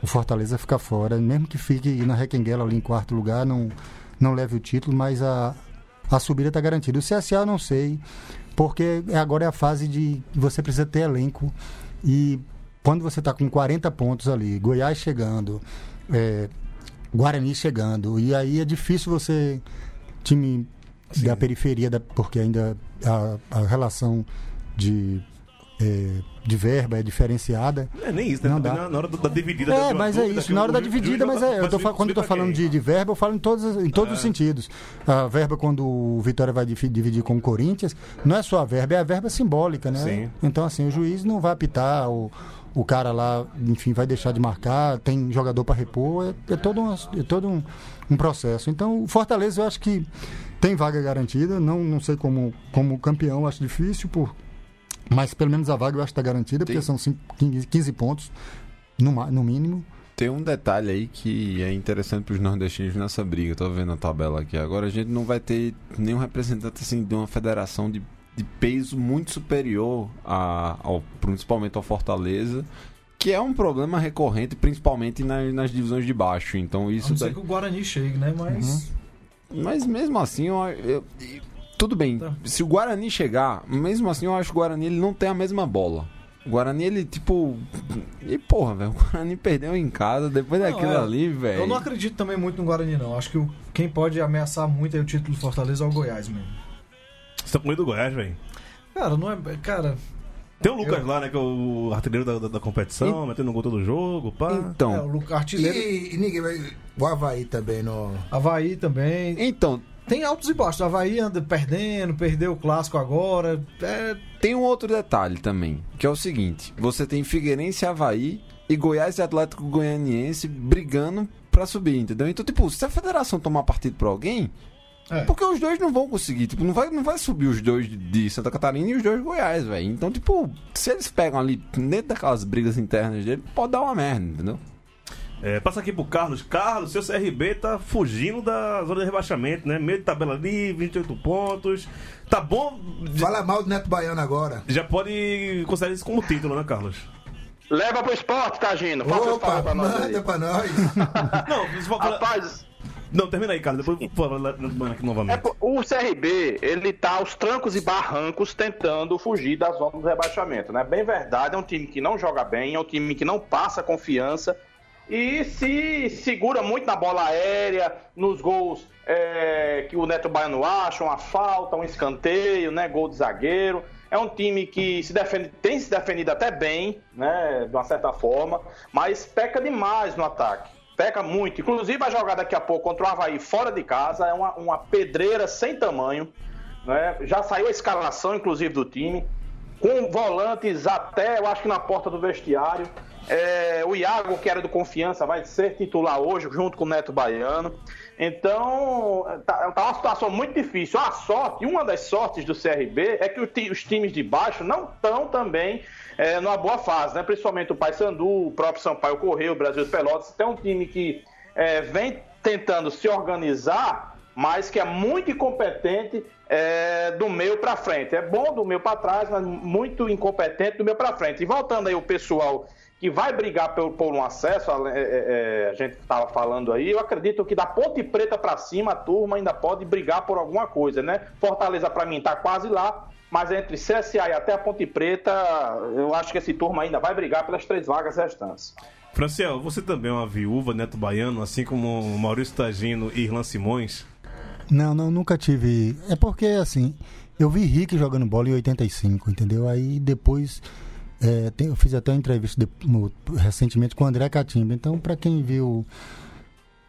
[SPEAKER 3] o Fortaleza ficar fora, mesmo que fique na Requenguela ali em quarto lugar, não, não leve o título, mas a, a subida está garantida. O CSA eu não sei, porque agora é a fase de você precisa ter elenco e quando você está com 40 pontos ali, Goiás chegando, é, Guarani chegando, e aí é difícil você, time da periferia, da, porque ainda a, a relação de, é, de verba é diferenciada.
[SPEAKER 2] É nem isso, né?
[SPEAKER 3] Não dá.
[SPEAKER 2] Na, na hora da dividida.
[SPEAKER 3] É, mas é isso. Na hora da dividida, mas é. Eu tô, quando eu
[SPEAKER 2] pra
[SPEAKER 3] falando
[SPEAKER 2] quem?
[SPEAKER 3] de, de verba, eu falo em todos, em todos os sentidos. A verba, quando o Vitória vai divi- dividir com o Corinthians, não é só a verba, é a verba simbólica, né?
[SPEAKER 2] Sim.
[SPEAKER 3] Então, assim, o juiz não vai apitar o, o cara lá, enfim, vai deixar de marcar, tem jogador para repor, é, é todo, uma- é todo um, um processo. Então, o Fortaleza eu acho que tem vaga garantida, não, não sei como, como campeão, acho difícil, por, mas pelo menos a vaga eu acho que está garantida, porque
[SPEAKER 9] Tem-
[SPEAKER 3] são cinco- 15, 15 pontos no, no mínimo.
[SPEAKER 9] Tem um detalhe aí que é interessante para os nordestinos nessa briga. Tô vendo a tabela aqui agora. A gente não vai ter nenhum representante assim de uma federação de, de peso muito superior a, ao, principalmente ao Fortaleza, que é um problema recorrente, principalmente nas, nas divisões de baixo. Então
[SPEAKER 7] A
[SPEAKER 9] isso
[SPEAKER 7] não
[SPEAKER 9] daí-
[SPEAKER 7] que o Guarani chegue, né? Mas.
[SPEAKER 9] Mas mesmo assim, eu, eu- tudo bem.
[SPEAKER 7] Tá.
[SPEAKER 9] Se o Guarani chegar, mesmo assim, eu acho que o Guarani ele não tem a mesma bola. O Guarani, ele, tipo. E porra, velho. O Guarani perdeu em casa depois
[SPEAKER 7] Não,
[SPEAKER 9] daquilo
[SPEAKER 7] é.
[SPEAKER 9] ali, velho.
[SPEAKER 7] Eu não acredito também muito no Guarani, não. Acho que o- quem pode ameaçar muito aí o título do Fortaleza é o Goiás mesmo.
[SPEAKER 10] Você tá com medo do Goiás, velho.
[SPEAKER 7] Cara, não é. Cara,
[SPEAKER 10] Tem o Lucas
[SPEAKER 7] Eu-
[SPEAKER 10] lá, né? Que é o artilheiro da, da, da competição, metendo gol todo jogo, pá.
[SPEAKER 9] Então,
[SPEAKER 7] é, o Lu-
[SPEAKER 4] E,
[SPEAKER 7] artilheiro.
[SPEAKER 4] e ninguém vai. O Havaí também no.
[SPEAKER 7] Havaí também.
[SPEAKER 9] então,
[SPEAKER 7] Tem altos e baixos. O Havaí anda perdendo, perdeu o clássico agora. É,
[SPEAKER 9] tem um outro detalhe também, que é o seguinte: você tem Figueirense e Havaí e Goiás e Atlético Goianiense brigando pra subir, entendeu? Então, tipo, se a federação tomar partido pra alguém,
[SPEAKER 7] É.
[SPEAKER 9] porque os dois não vão conseguir, tipo, não vai, não vai subir os dois de- de Santa Catarina e os dois de Goiás, velho. Então, tipo, se eles pegam ali dentro daquelas brigas internas dele, pode dar uma merda, entendeu?
[SPEAKER 10] É, passa aqui pro Carlos. Carlos, seu CRB tá fugindo da zona de rebaixamento, né? Meio de tabela ali, 28 pontos. Tá bom?
[SPEAKER 4] Fala mal do Neto Baiano agora.
[SPEAKER 10] Já pode considerar isso como título, né, Carlos?
[SPEAKER 5] Leva pro esporte, Tagino. Faça esse favor
[SPEAKER 4] Opa,
[SPEAKER 5] pra nós aí.
[SPEAKER 4] manda pra nós. *laughs*
[SPEAKER 10] Não, falar...
[SPEAKER 5] Rapaz,
[SPEAKER 10] Não, termina aí, Carlos. Depois eu vou falar aqui
[SPEAKER 5] é,
[SPEAKER 10] novamente.
[SPEAKER 5] po- o CRB, ele tá aos trancos e barrancos tentando fugir da zona do rebaixamento, né? Bem verdade, é um time que não joga bem, é um time que não passa confiança e se segura muito na bola aérea, nos gols é, que o Neto Baiano acha, uma falta, um escanteio, né? Gol de zagueiro. É um time que se defende, tem se defendido até bem, né? De uma certa forma, mas peca demais no ataque. Peca muito. Inclusive, vai jogar daqui a pouco contra o Havaí fora de casa. É uma, uma pedreira sem tamanho. Né? Já saiu a escalação, inclusive, do time. Com volantes até, eu acho que na porta do vestiário. É, o Iago, que era do Confiança, vai ser titular hoje, junto com o Neto Baiano. Então, tá, tá uma situação muito difícil. A sorte, uma das sortes do CRB é que os times de baixo não estão também é, numa boa fase, né? Principalmente o Paysandu, o próprio Sampaio Correio, o Brasil de Pelotas. Tem um time que é, vem tentando se organizar, mas que é muito incompetente é, do meio para frente. É bom do meio para trás, mas muito incompetente do meio para frente. E voltando aí o pessoal que vai brigar por, por um acesso, a, é, é, a gente estava falando aí, eu acredito que da Ponte Preta para cima a turma ainda pode brigar por alguma coisa, né? Fortaleza para mim está quase lá, mas entre CSA e até a Ponte Preta, eu acho que esse turma ainda vai brigar pelas três vagas restantes.
[SPEAKER 10] Franciel, você também é uma viúva, Neto Baiano, assim como o Maurício Tagino e Irlan Simões?
[SPEAKER 3] Não, não, nunca tive. É porque, assim, eu vi Rick jogando bola em 85, entendeu? Aí depois. É, tem- eu fiz até uma entrevista de- no- recentemente com o André Catimba. Então, para quem viu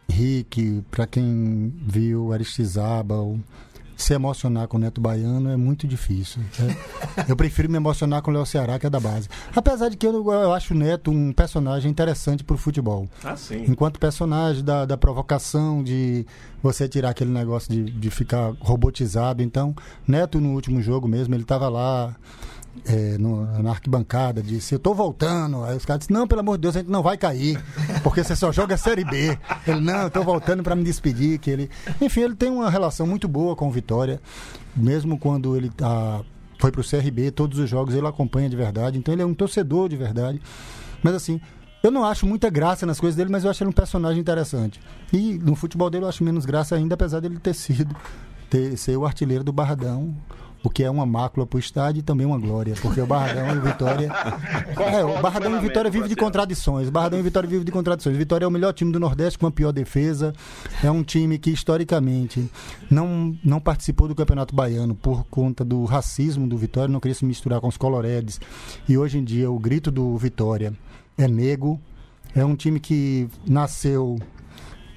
[SPEAKER 3] Rick, para quem viu Aristizábal, se emocionar com o Neto Baiano é muito difícil. né? *laughs* Eu prefiro me emocionar com o Léo Ceará, que é da base. Apesar de que eu, eu acho o Neto um personagem interessante pro futebol.
[SPEAKER 10] Ah, sim.
[SPEAKER 3] Enquanto personagem da, da provocação, de você tirar aquele negócio de, de ficar robotizado. Então, Neto, no último jogo mesmo, ele estava lá é, no- na arquibancada, disse: Eu tô voltando. Aí os caras disseram: Não, pelo amor de Deus, a gente não vai cair, porque você só joga Série B. Ele: Não, eu tô voltando para me despedir. Que ele... Enfim, ele tem uma relação muito boa com o Vitória, mesmo quando ele tá, foi pro CRB, todos os jogos ele acompanha de verdade. Então, ele é um torcedor de verdade. Mas assim. Eu não acho muita graça nas coisas dele, mas eu acho ele um personagem interessante. E no futebol dele eu acho menos graça ainda, apesar dele ter sido ter, ser o artilheiro do Barradão, o que é uma mácula pro estádio e também uma glória, porque o Barradão e o Vitória. *laughs* É, o Barradão e o Vitória vive de contradições. O Barradão e o Vitória vive de contradições. O Vitória é o melhor time do Nordeste com a pior defesa. É um time que historicamente não, não participou do Campeonato Baiano por conta do racismo do Vitória, não queria se misturar com os coloredes. E hoje em dia o grito do Vitória é nego. É um time que nasceu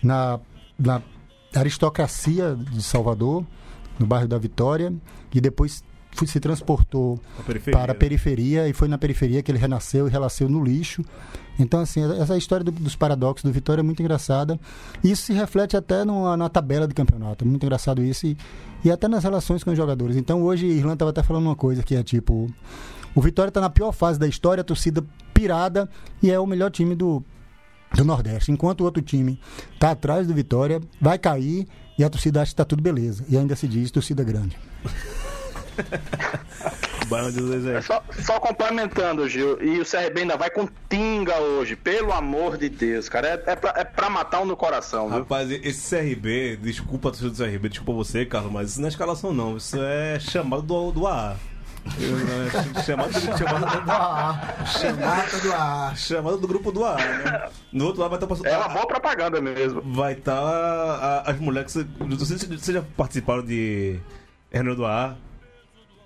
[SPEAKER 3] na, na aristocracia de Salvador, no bairro da Vitória, e depois fu- se transportou
[SPEAKER 2] A
[SPEAKER 3] para a
[SPEAKER 2] né?
[SPEAKER 3] periferia e foi na periferia que ele renasceu e renasceu no lixo. Então, assim, essa história do- dos paradoxos do Vitória é muito engraçada. Isso se reflete até numa- na tabela do campeonato. Muito engraçado isso. E, e até nas relações com os jogadores. Então, hoje, Irlanda estava até falando uma coisa que é tipo: o Vitória está na pior fase da história, a torcida pirada e é o melhor time do, do Nordeste. Enquanto o outro time está atrás do Vitória, vai cair e a torcida acha que está tudo beleza. E ainda se diz torcida grande. *laughs*
[SPEAKER 2] É.
[SPEAKER 5] Só, só complementando, Gil, e o CRB ainda vai com Tinga hoje, pelo amor de Deus, cara. É, é, pra, é pra matar um no coração, viu?
[SPEAKER 2] Rapaz, esse CRB, desculpa a torcida do CRB, desculpa você, Carlos, mas isso não é escalação não, isso é chamado do, do AA. Eu, é, chamado, *laughs* chamado,
[SPEAKER 4] Chamada do ar.
[SPEAKER 2] chamado do grupo do AA, né? No outro lado vai estar
[SPEAKER 5] É uma boa propaganda mesmo.
[SPEAKER 2] Vai estar as mulheres que você. Não sei se vocês já participaram de Reunião do AA.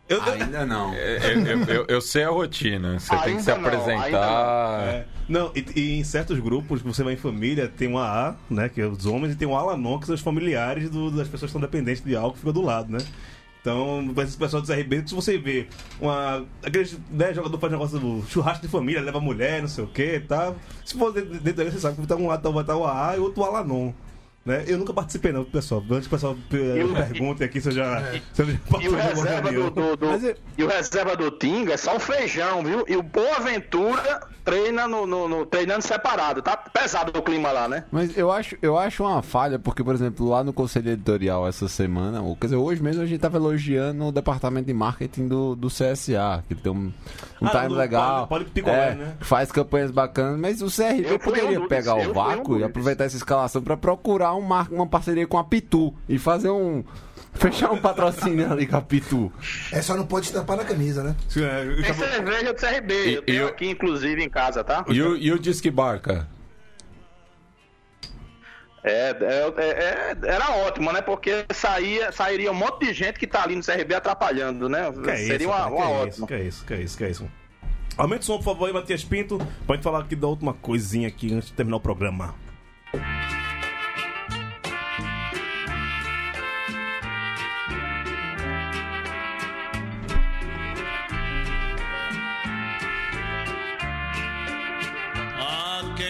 [SPEAKER 2] Eu,
[SPEAKER 9] Ainda não.
[SPEAKER 6] É, Eu, eu- eu- eu sei a rotina. Você tem que se
[SPEAKER 5] Ainda não,
[SPEAKER 6] apresentar.
[SPEAKER 2] É. Não, e, e em certos grupos que você vai em família, tem um AA, né? Que é os homens, e tem um Alanon, que são os familiares do- das pessoas que estão dependentes de álcool que fica do lado, né? Então, esse pessoal do CRB, se você vê uma. Aqueles né, jogador faz negócio churrasco de família, leva mulher, não sei o que tal. Se for dentro dele, você sabe que estar um lado estar o AA e outro o Alanon. Né? Eu nunca participei, não, pessoal. Antes que o pessoal eh,
[SPEAKER 5] o-
[SPEAKER 2] pergunte aqui se eu já, *laughs* se eu já
[SPEAKER 5] E o
[SPEAKER 2] participei de alguma
[SPEAKER 5] reserva do, do- do-
[SPEAKER 2] Mas é-
[SPEAKER 5] e o reserva do Tinga é só um feijão, viu? E o Boaventura treina no, no- no- treinando separado. Tá pesado o clima lá, né?
[SPEAKER 9] Mas eu acho, eu acho uma falha, porque, por exemplo, lá no Conselho Editorial essa semana, ou quer dizer, hoje mesmo a gente tava elogiando o departamento de marketing do, do CSA, que tem um, um
[SPEAKER 2] Ah,
[SPEAKER 9] time
[SPEAKER 2] do
[SPEAKER 9] legal.
[SPEAKER 2] Paulo- Paulo Picolé,
[SPEAKER 9] é,
[SPEAKER 2] né?
[SPEAKER 9] Faz campanhas bacanas, mas o CRB
[SPEAKER 5] Eu
[SPEAKER 9] poderia
[SPEAKER 5] um
[SPEAKER 9] pegar
[SPEAKER 5] eu
[SPEAKER 9] o vácuo e aproveitar essa escalação pra procurar um mar, uma parceria com a Pitu e fazer um. *laughs* Fechar um patrocínio ali com a Pitu.
[SPEAKER 4] É só não pode estampar na camisa, né?
[SPEAKER 2] É, eu
[SPEAKER 5] Tem cerveja do CRB.
[SPEAKER 6] E-
[SPEAKER 5] eu tenho
[SPEAKER 6] e o-
[SPEAKER 5] aqui, inclusive, em casa, tá?
[SPEAKER 6] E o, e o Disque Barca?
[SPEAKER 5] É, é- é- é- era ótimo, né? Porque saía, sairia um monte de gente que tá ali no CRB atrapalhando, né?
[SPEAKER 2] Que é
[SPEAKER 5] Seria
[SPEAKER 2] isso,
[SPEAKER 5] uma, uma
[SPEAKER 2] que é
[SPEAKER 5] ótima.
[SPEAKER 2] isso, que é isso, que é isso, que é isso. Aumente o som, por favor, aí, Matias Pinto. Pode falar aqui da última coisinha aqui antes de terminar o programa.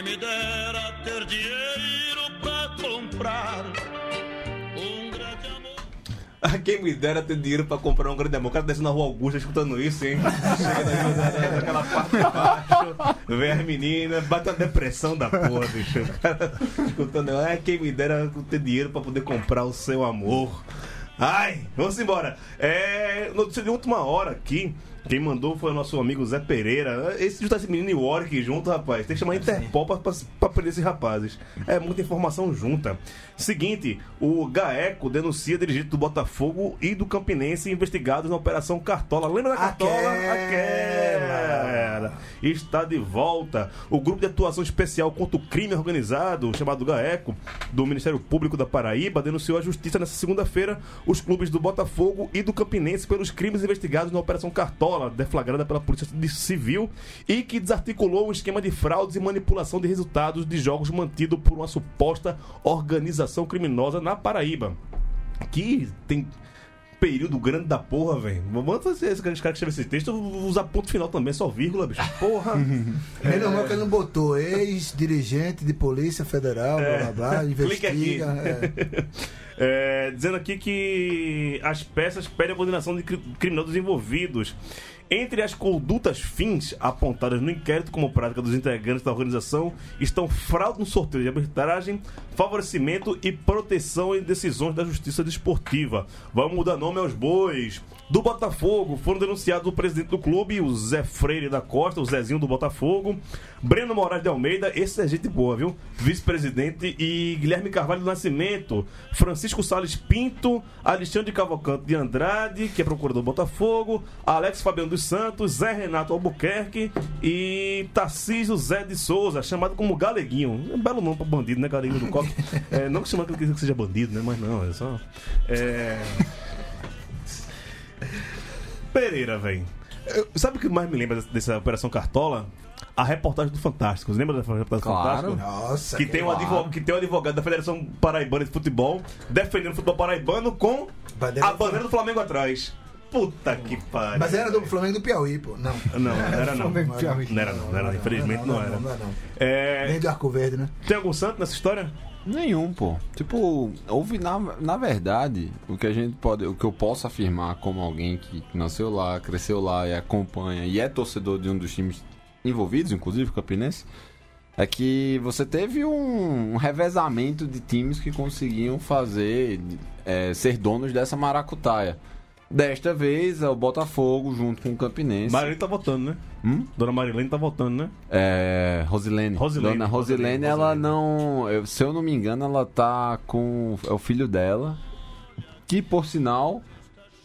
[SPEAKER 8] Me dera ter dinheiro pra comprar um grande amor.
[SPEAKER 2] Ah, quem me dera ter dinheiro pra comprar um grande amor. O cara descendo na rua Augusta escutando isso, hein? Chega da- daquela parte de baixo, vem as meninas, bate uma depressão da porra, bicho. O cara escutando, ah, quem me dera ter dinheiro pra poder comprar o seu amor. Ai, vamos embora. É, notícia de última hora aqui. Quem mandou foi o nosso amigo Zé Pereira. Esse juntar esse menino e o Warwick junto, rapaz. Tem que chamar a Interpol pra, pra, pra prender esses rapazes. É muita informação junta. Seguinte, o GAECO denuncia dirigente do Botafogo e do Campinense investigados na Operação Cartola. Lembra da Cartola?
[SPEAKER 4] Aquela.
[SPEAKER 2] Aquela. Está de volta. O grupo de atuação especial contra o crime organizado, chamado GAECO, do Ministério Público da Paraíba, denunciou à justiça nesta segunda-feira os clubes do Botafogo e do Campinense pelos crimes investigados na Operação Cartola, deflagrada pela Polícia Civil, e que desarticulou um esquema de fraudes e manipulação de resultados de jogos mantido por uma suposta organização criminosa na Paraíba. Que tem período grande da porra, velho. Vamos fazer esse cara que escreve esse texto, usar ponto final também, só vírgula, bicho. Porra. *laughs*
[SPEAKER 4] É normal que ele não botou ex-dirigente de Polícia Federal, blá blá blá, *laughs* investiga. é. *laughs*
[SPEAKER 2] É, dizendo aqui que as peças pedem a coordenação de cri- criminosos envolvidos. Entre as condutas fins apontadas no inquérito como prática dos integrantes da organização estão fraude no sorteio de arbitragem, favorecimento e proteção em decisões da justiça desportiva. Vamos mudar nome aos bois. Do Botafogo foram denunciados o presidente do clube, o Zé Freire da Costa, o Zezinho do Botafogo, Breno Moraes de Almeida, esse é gente boa, viu? Vice-presidente, e Guilherme Carvalho do Nascimento, Francisco Salles Pinto, Alexandre Cavalcante de Andrade, que é procurador do Botafogo, Alex Fabiano dos Santos, Zé Renato Albuquerque e Tarcísio Zé de Souza, chamado como Galeguinho. É um belo nome pra bandido, né? Galeguinho do Coque. *laughs* É, não que chama que seja bandido, né? Mas não, é só. É. Pereira, velho. Sabe o que mais me lembra dessa, Operação Cartola? A reportagem do Fantástico. Lembra da reportagem
[SPEAKER 9] Claro.
[SPEAKER 2] do Fantástico?
[SPEAKER 4] Nossa,
[SPEAKER 2] Que tem, um advogado, que tem um advogado da Federação Paraibana de Futebol defendendo o futebol paraibano com
[SPEAKER 4] Bandeira
[SPEAKER 2] a bandeira do Flamengo atrás. Puta que pariu.
[SPEAKER 4] Mas era do Flamengo do Piauí, pô. Não.
[SPEAKER 2] Não, não era não.
[SPEAKER 7] Flamengo Piauí.
[SPEAKER 2] Não era não, não era não. Infelizmente não era.
[SPEAKER 4] Não, não.
[SPEAKER 2] É,
[SPEAKER 4] Nem do Arco Verde, né?
[SPEAKER 2] Tem algum santo nessa história?
[SPEAKER 9] Nenhum, pô. Tipo, houve na, na verdade, o que a gente pode, o que eu posso afirmar como alguém que nasceu lá, cresceu lá e acompanha e é torcedor de um dos times envolvidos, inclusive o Campinense, é que você teve um, um revezamento de times que conseguiam fazer é, ser donos dessa maracutaia. Desta vez é o Botafogo junto com o Campinense.
[SPEAKER 2] Marilene tá votando, né?
[SPEAKER 9] Hum?
[SPEAKER 2] Dona Marilene tá votando, né?
[SPEAKER 9] É. Rosilene.
[SPEAKER 2] Rosilene,
[SPEAKER 9] Dona
[SPEAKER 2] Rosilene,
[SPEAKER 9] Rosilene, ela
[SPEAKER 2] Rosilene.
[SPEAKER 9] não. eu- se eu não me engano, ela tá com. É o filho dela. Que, por sinal,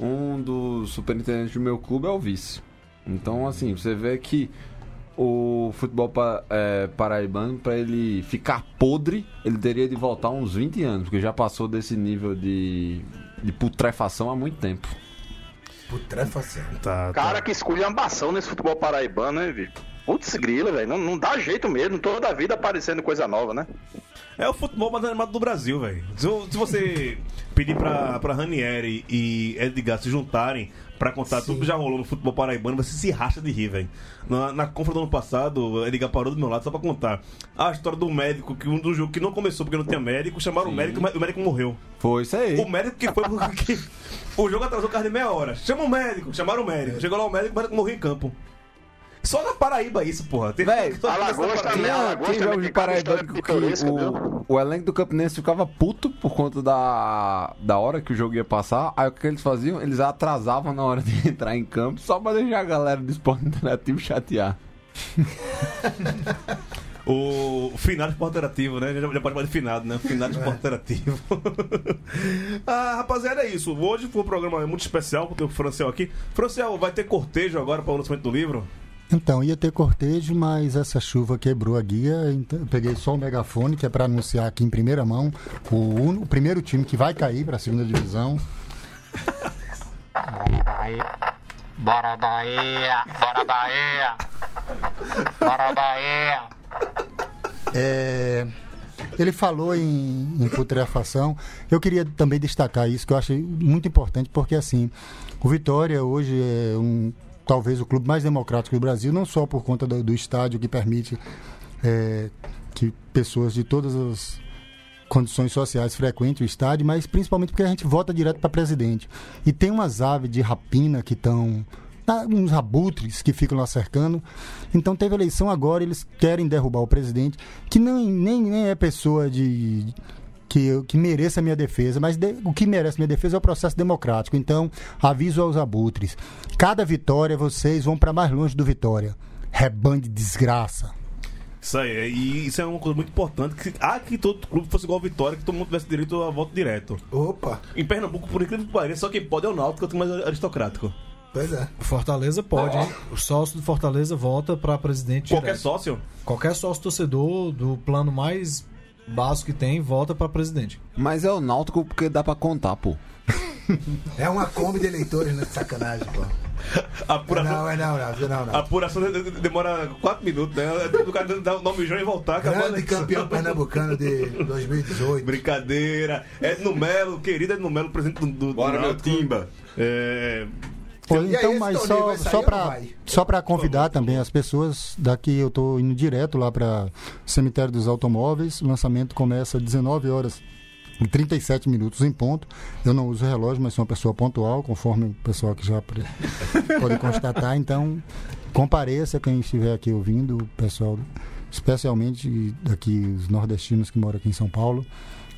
[SPEAKER 9] um dos superintendentes do meu clube é o vice. Então, assim, você vê que o futebol pa- é, paraibano, pra ele ficar podre, ele teria de voltar uns 20 anos, porque já passou desse nível de, de putrefação há muito tempo.
[SPEAKER 4] Putrefação.
[SPEAKER 2] Tá,
[SPEAKER 5] Cara, que esculhambação nesse futebol paraibano, hein, Vitor? Putz, grila, velho. Não, não dá jeito mesmo. Toda a vida aparecendo coisa nova, né?
[SPEAKER 2] É o futebol mais animado do Brasil, velho. Se, se você pedir pra, pra Ranieri e Edgar se juntarem pra contar tudo que já rolou no futebol paraibano, você se racha de rir, velho. Na, na compra do ano passado, Edgar parou do meu lado só pra contar. A história do médico, que um do jogo que não começou porque não tinha médico, chamaram o médico e o médico morreu.
[SPEAKER 9] Foi isso aí.
[SPEAKER 2] O médico que foi porque *laughs* o jogo atrasou quase de meia hora. Chama o médico, chamaram o médico. Chegou lá o médico, o médico morreu em campo. Só na Paraíba isso, porra. Tem
[SPEAKER 9] Véi, *laughs*
[SPEAKER 5] Alagoas também, Alagoas também
[SPEAKER 9] jogos de
[SPEAKER 5] tem
[SPEAKER 9] Paraíba que, o, o elenco do Campinense ficava puto por conta da, da hora que o jogo ia passar. Aí o que eles faziam? Eles atrasavam na hora de *laughs* entrar em campo só pra deixar a galera do esporte interativo chatear. *laughs*
[SPEAKER 2] O finado esporte interativo, né? Já, já pode falar de finado, né? Finado esporte interativo. ah, rapaziada, é isso. Hoje foi um programa muito especial, porque o Franciel aqui. Franciel, vai ter cortejo agora para o lançamento do livro?
[SPEAKER 3] Então, ia ter cortejo, mas essa chuva quebrou a guia. Então, peguei só o megafone, que é para anunciar aqui em primeira mão o, o primeiro time que vai cair para a segunda divisão.
[SPEAKER 11] Bora Bahia! Bora Bahia! Bora Bahia!
[SPEAKER 3] É, ele falou em, em putrefação. Eu queria também destacar isso, que eu achei muito importante, porque assim, o Vitória hoje é um talvez o clube mais democrático do Brasil, não só por conta do, do estádio que permite é, que pessoas de todas as condições sociais frequentem o estádio, mas principalmente porque a gente vota direto para presidente. E tem umas aves de rapina que estão. uns abutres que ficam lá cercando. Então teve eleição agora, eles querem derrubar o presidente, que não, nem, nem é pessoa de. Que, que mereça a minha defesa, mas de- o que merece minha defesa é o processo democrático. Então, aviso aos abutres: cada vitória vocês vão para mais longe do Vitória. Rebanho de desgraça.
[SPEAKER 2] Isso aí, e isso é uma coisa muito importante. Que, ah, que todo clube fosse igual a Vitória, que todo mundo tivesse direito a voto direto.
[SPEAKER 4] Opa,
[SPEAKER 2] Em Pernambuco, por incrível que pareça, só quem pode é o Náutico, que é o mais aristocrático.
[SPEAKER 4] pois é.
[SPEAKER 7] Fortaleza pode, hein? O sócio do Fortaleza vota pra presidente
[SPEAKER 2] Qualquer
[SPEAKER 7] direto.
[SPEAKER 2] sócio.
[SPEAKER 7] Qualquer sócio torcedor do plano mais básico que tem, vota pra presidente.
[SPEAKER 9] Mas é o Náutico porque dá pra contar, pô.
[SPEAKER 4] É uma Kombi de eleitores, né? Sacanagem, pô. *laughs*
[SPEAKER 2] Apuração,
[SPEAKER 4] Não, é não, não, não,
[SPEAKER 2] a
[SPEAKER 4] não.
[SPEAKER 2] apuração de- de- demora 4 minutos, né? O cara dar o nome João e voltar.
[SPEAKER 4] Grande campeão pernambucano de 2018.
[SPEAKER 2] Brincadeira. Edno Melo, querido Edno Melo, presidente do, do
[SPEAKER 9] Bora,
[SPEAKER 2] do.
[SPEAKER 9] Timba.
[SPEAKER 2] É,
[SPEAKER 3] Pô, então, mas só, só para só para convidar também as pessoas, daqui eu tô indo direto lá para Cemitério dos Automóveis. O lançamento começa às 19 horas e 37 minutos em ponto. Eu não uso relógio, mas sou uma pessoa pontual, conforme o pessoal que já *laughs* pode constatar. Então, compareça quem estiver aqui ouvindo, o pessoal, especialmente daqui os nordestinos que moram aqui em São Paulo,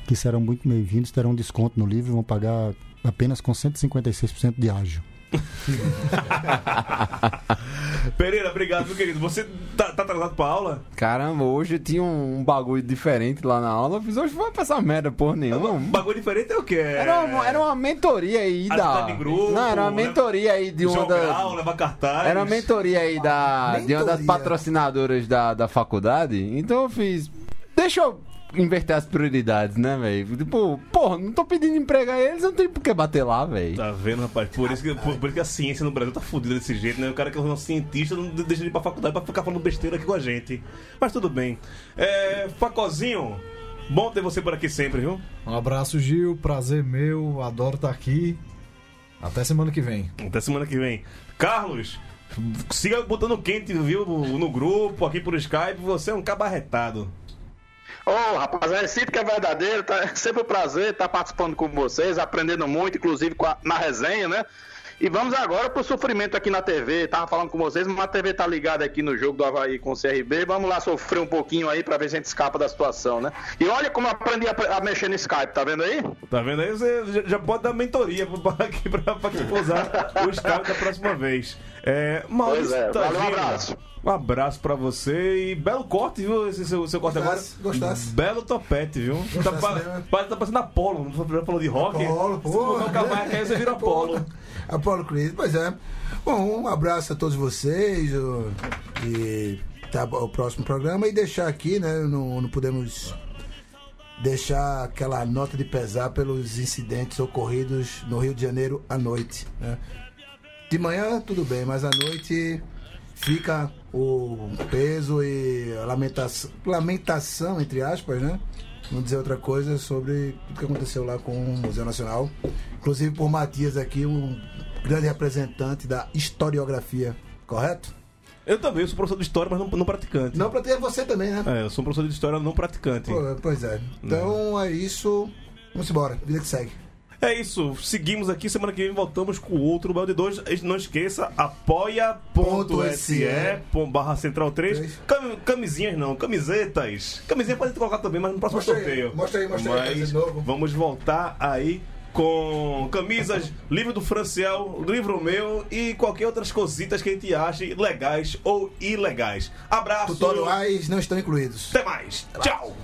[SPEAKER 3] que serão muito bem-vindos, terão desconto no livro, vão pagar apenas com 156% de ágio. *laughs*
[SPEAKER 2] Pereira, obrigado, meu querido. Você tá, tá atrasado pra aula?
[SPEAKER 9] Caramba, hoje tinha um, um bagulho diferente lá na aula. Eu fiz, hoje vai passar merda porra nenhuma.
[SPEAKER 2] Um bagulho diferente é o quê?
[SPEAKER 9] Era uma, era uma mentoria aí da.
[SPEAKER 2] Em grupo,
[SPEAKER 9] Não, era uma
[SPEAKER 2] né?
[SPEAKER 9] mentoria aí de uma da.
[SPEAKER 2] cartaz.
[SPEAKER 9] Era uma mentoria aí da, de uma das
[SPEAKER 4] Mentoria.
[SPEAKER 9] patrocinadoras da, da faculdade. Então eu fiz. Deixa eu inverter as prioridades, né, velho? Tipo, porra, não tô pedindo emprego a eles, não tem por que bater lá, velho.
[SPEAKER 2] Tá vendo, rapaz? Por isso, que, por, por isso que a ciência no Brasil tá fodida desse jeito, né? O cara que é um cientista não deixa de ir pra faculdade pra ficar falando besteira aqui com a gente. Mas tudo bem. É, Facozinho, bom ter você por aqui sempre, viu?
[SPEAKER 7] Um abraço, Gil. Prazer meu. Adoro estar aqui. Até semana que vem.
[SPEAKER 2] Até semana que vem. Carlos, siga botando quente, viu? No grupo, aqui por Skype. Você é um cabarretado.
[SPEAKER 5] Ô, rapaz, é sinto que é verdadeiro, tá é sempre um prazer estar participando com vocês, aprendendo muito, inclusive a- na resenha, né? E vamos agora pro sofrimento aqui na TV. Tava falando com vocês, mas a TV tá ligada aqui no jogo do Havaí com o CRB. Vamos lá sofrer um pouquinho aí pra ver se a gente escapa da situação, né? E olha como eu aprendi a, a mexer no Skype, tá vendo aí?
[SPEAKER 2] Tá vendo aí? Você já- pode dar mentoria pra, *laughs* aqui pra, pra for usar o Skype da próxima vez. É, Maurício
[SPEAKER 5] Pois é,
[SPEAKER 2] tá
[SPEAKER 5] valeu, um abraço.
[SPEAKER 2] Um abraço pra você e belo corte, viu? Esse seu, seu corte agora.
[SPEAKER 4] Gostasse, gostasse.
[SPEAKER 2] Belo topete, viu? Tá,
[SPEAKER 4] Gostasse
[SPEAKER 2] pa-
[SPEAKER 4] mesmo.
[SPEAKER 2] parece que tá parecendo Apolo. Já falou de rock?
[SPEAKER 4] Apolo, pô.
[SPEAKER 2] Se colocar o aí, você vira Apolo.
[SPEAKER 4] Apolo Creed, pois é. Bom, um abraço a todos vocês. E tá o próximo programa. E deixar aqui, né? Não, não podemos deixar aquela nota de pesar pelos incidentes ocorridos no Rio de Janeiro à noite. né? De manhã, tudo bem, mas à noite fica o peso e a lamentação, lamentação entre aspas, né? Não dizer outra coisa sobre o que aconteceu lá com o Museu Nacional. Inclusive por Matias aqui, um grande representante da historiografia, correto?
[SPEAKER 2] Eu também sou professor de história, mas não, não praticante.
[SPEAKER 4] Não, pra ter você também, né?
[SPEAKER 2] É, eu sou um professor de história não praticante.
[SPEAKER 4] Pois é. Então é isso. Vamos embora, vida que segue.
[SPEAKER 2] É isso, seguimos aqui, semana que vem voltamos com outro Bel de 2. Não esqueça, apoia.se barra central 3. Cam- Camisinhas não, camisetas. Camisinha pode colocar também, mas no próximo
[SPEAKER 4] Mostra aí,
[SPEAKER 2] sorteio.
[SPEAKER 4] mostra aí, mostra aí,
[SPEAKER 2] Mas
[SPEAKER 4] de novo.
[SPEAKER 2] vamos voltar aí com camisas, *laughs* livro do Franciel, livro meu e qualquer outras cositas que a gente ache legais ou ilegais. Abraço.
[SPEAKER 4] Tutoriais não estão incluídos.
[SPEAKER 2] Até mais. Tchau.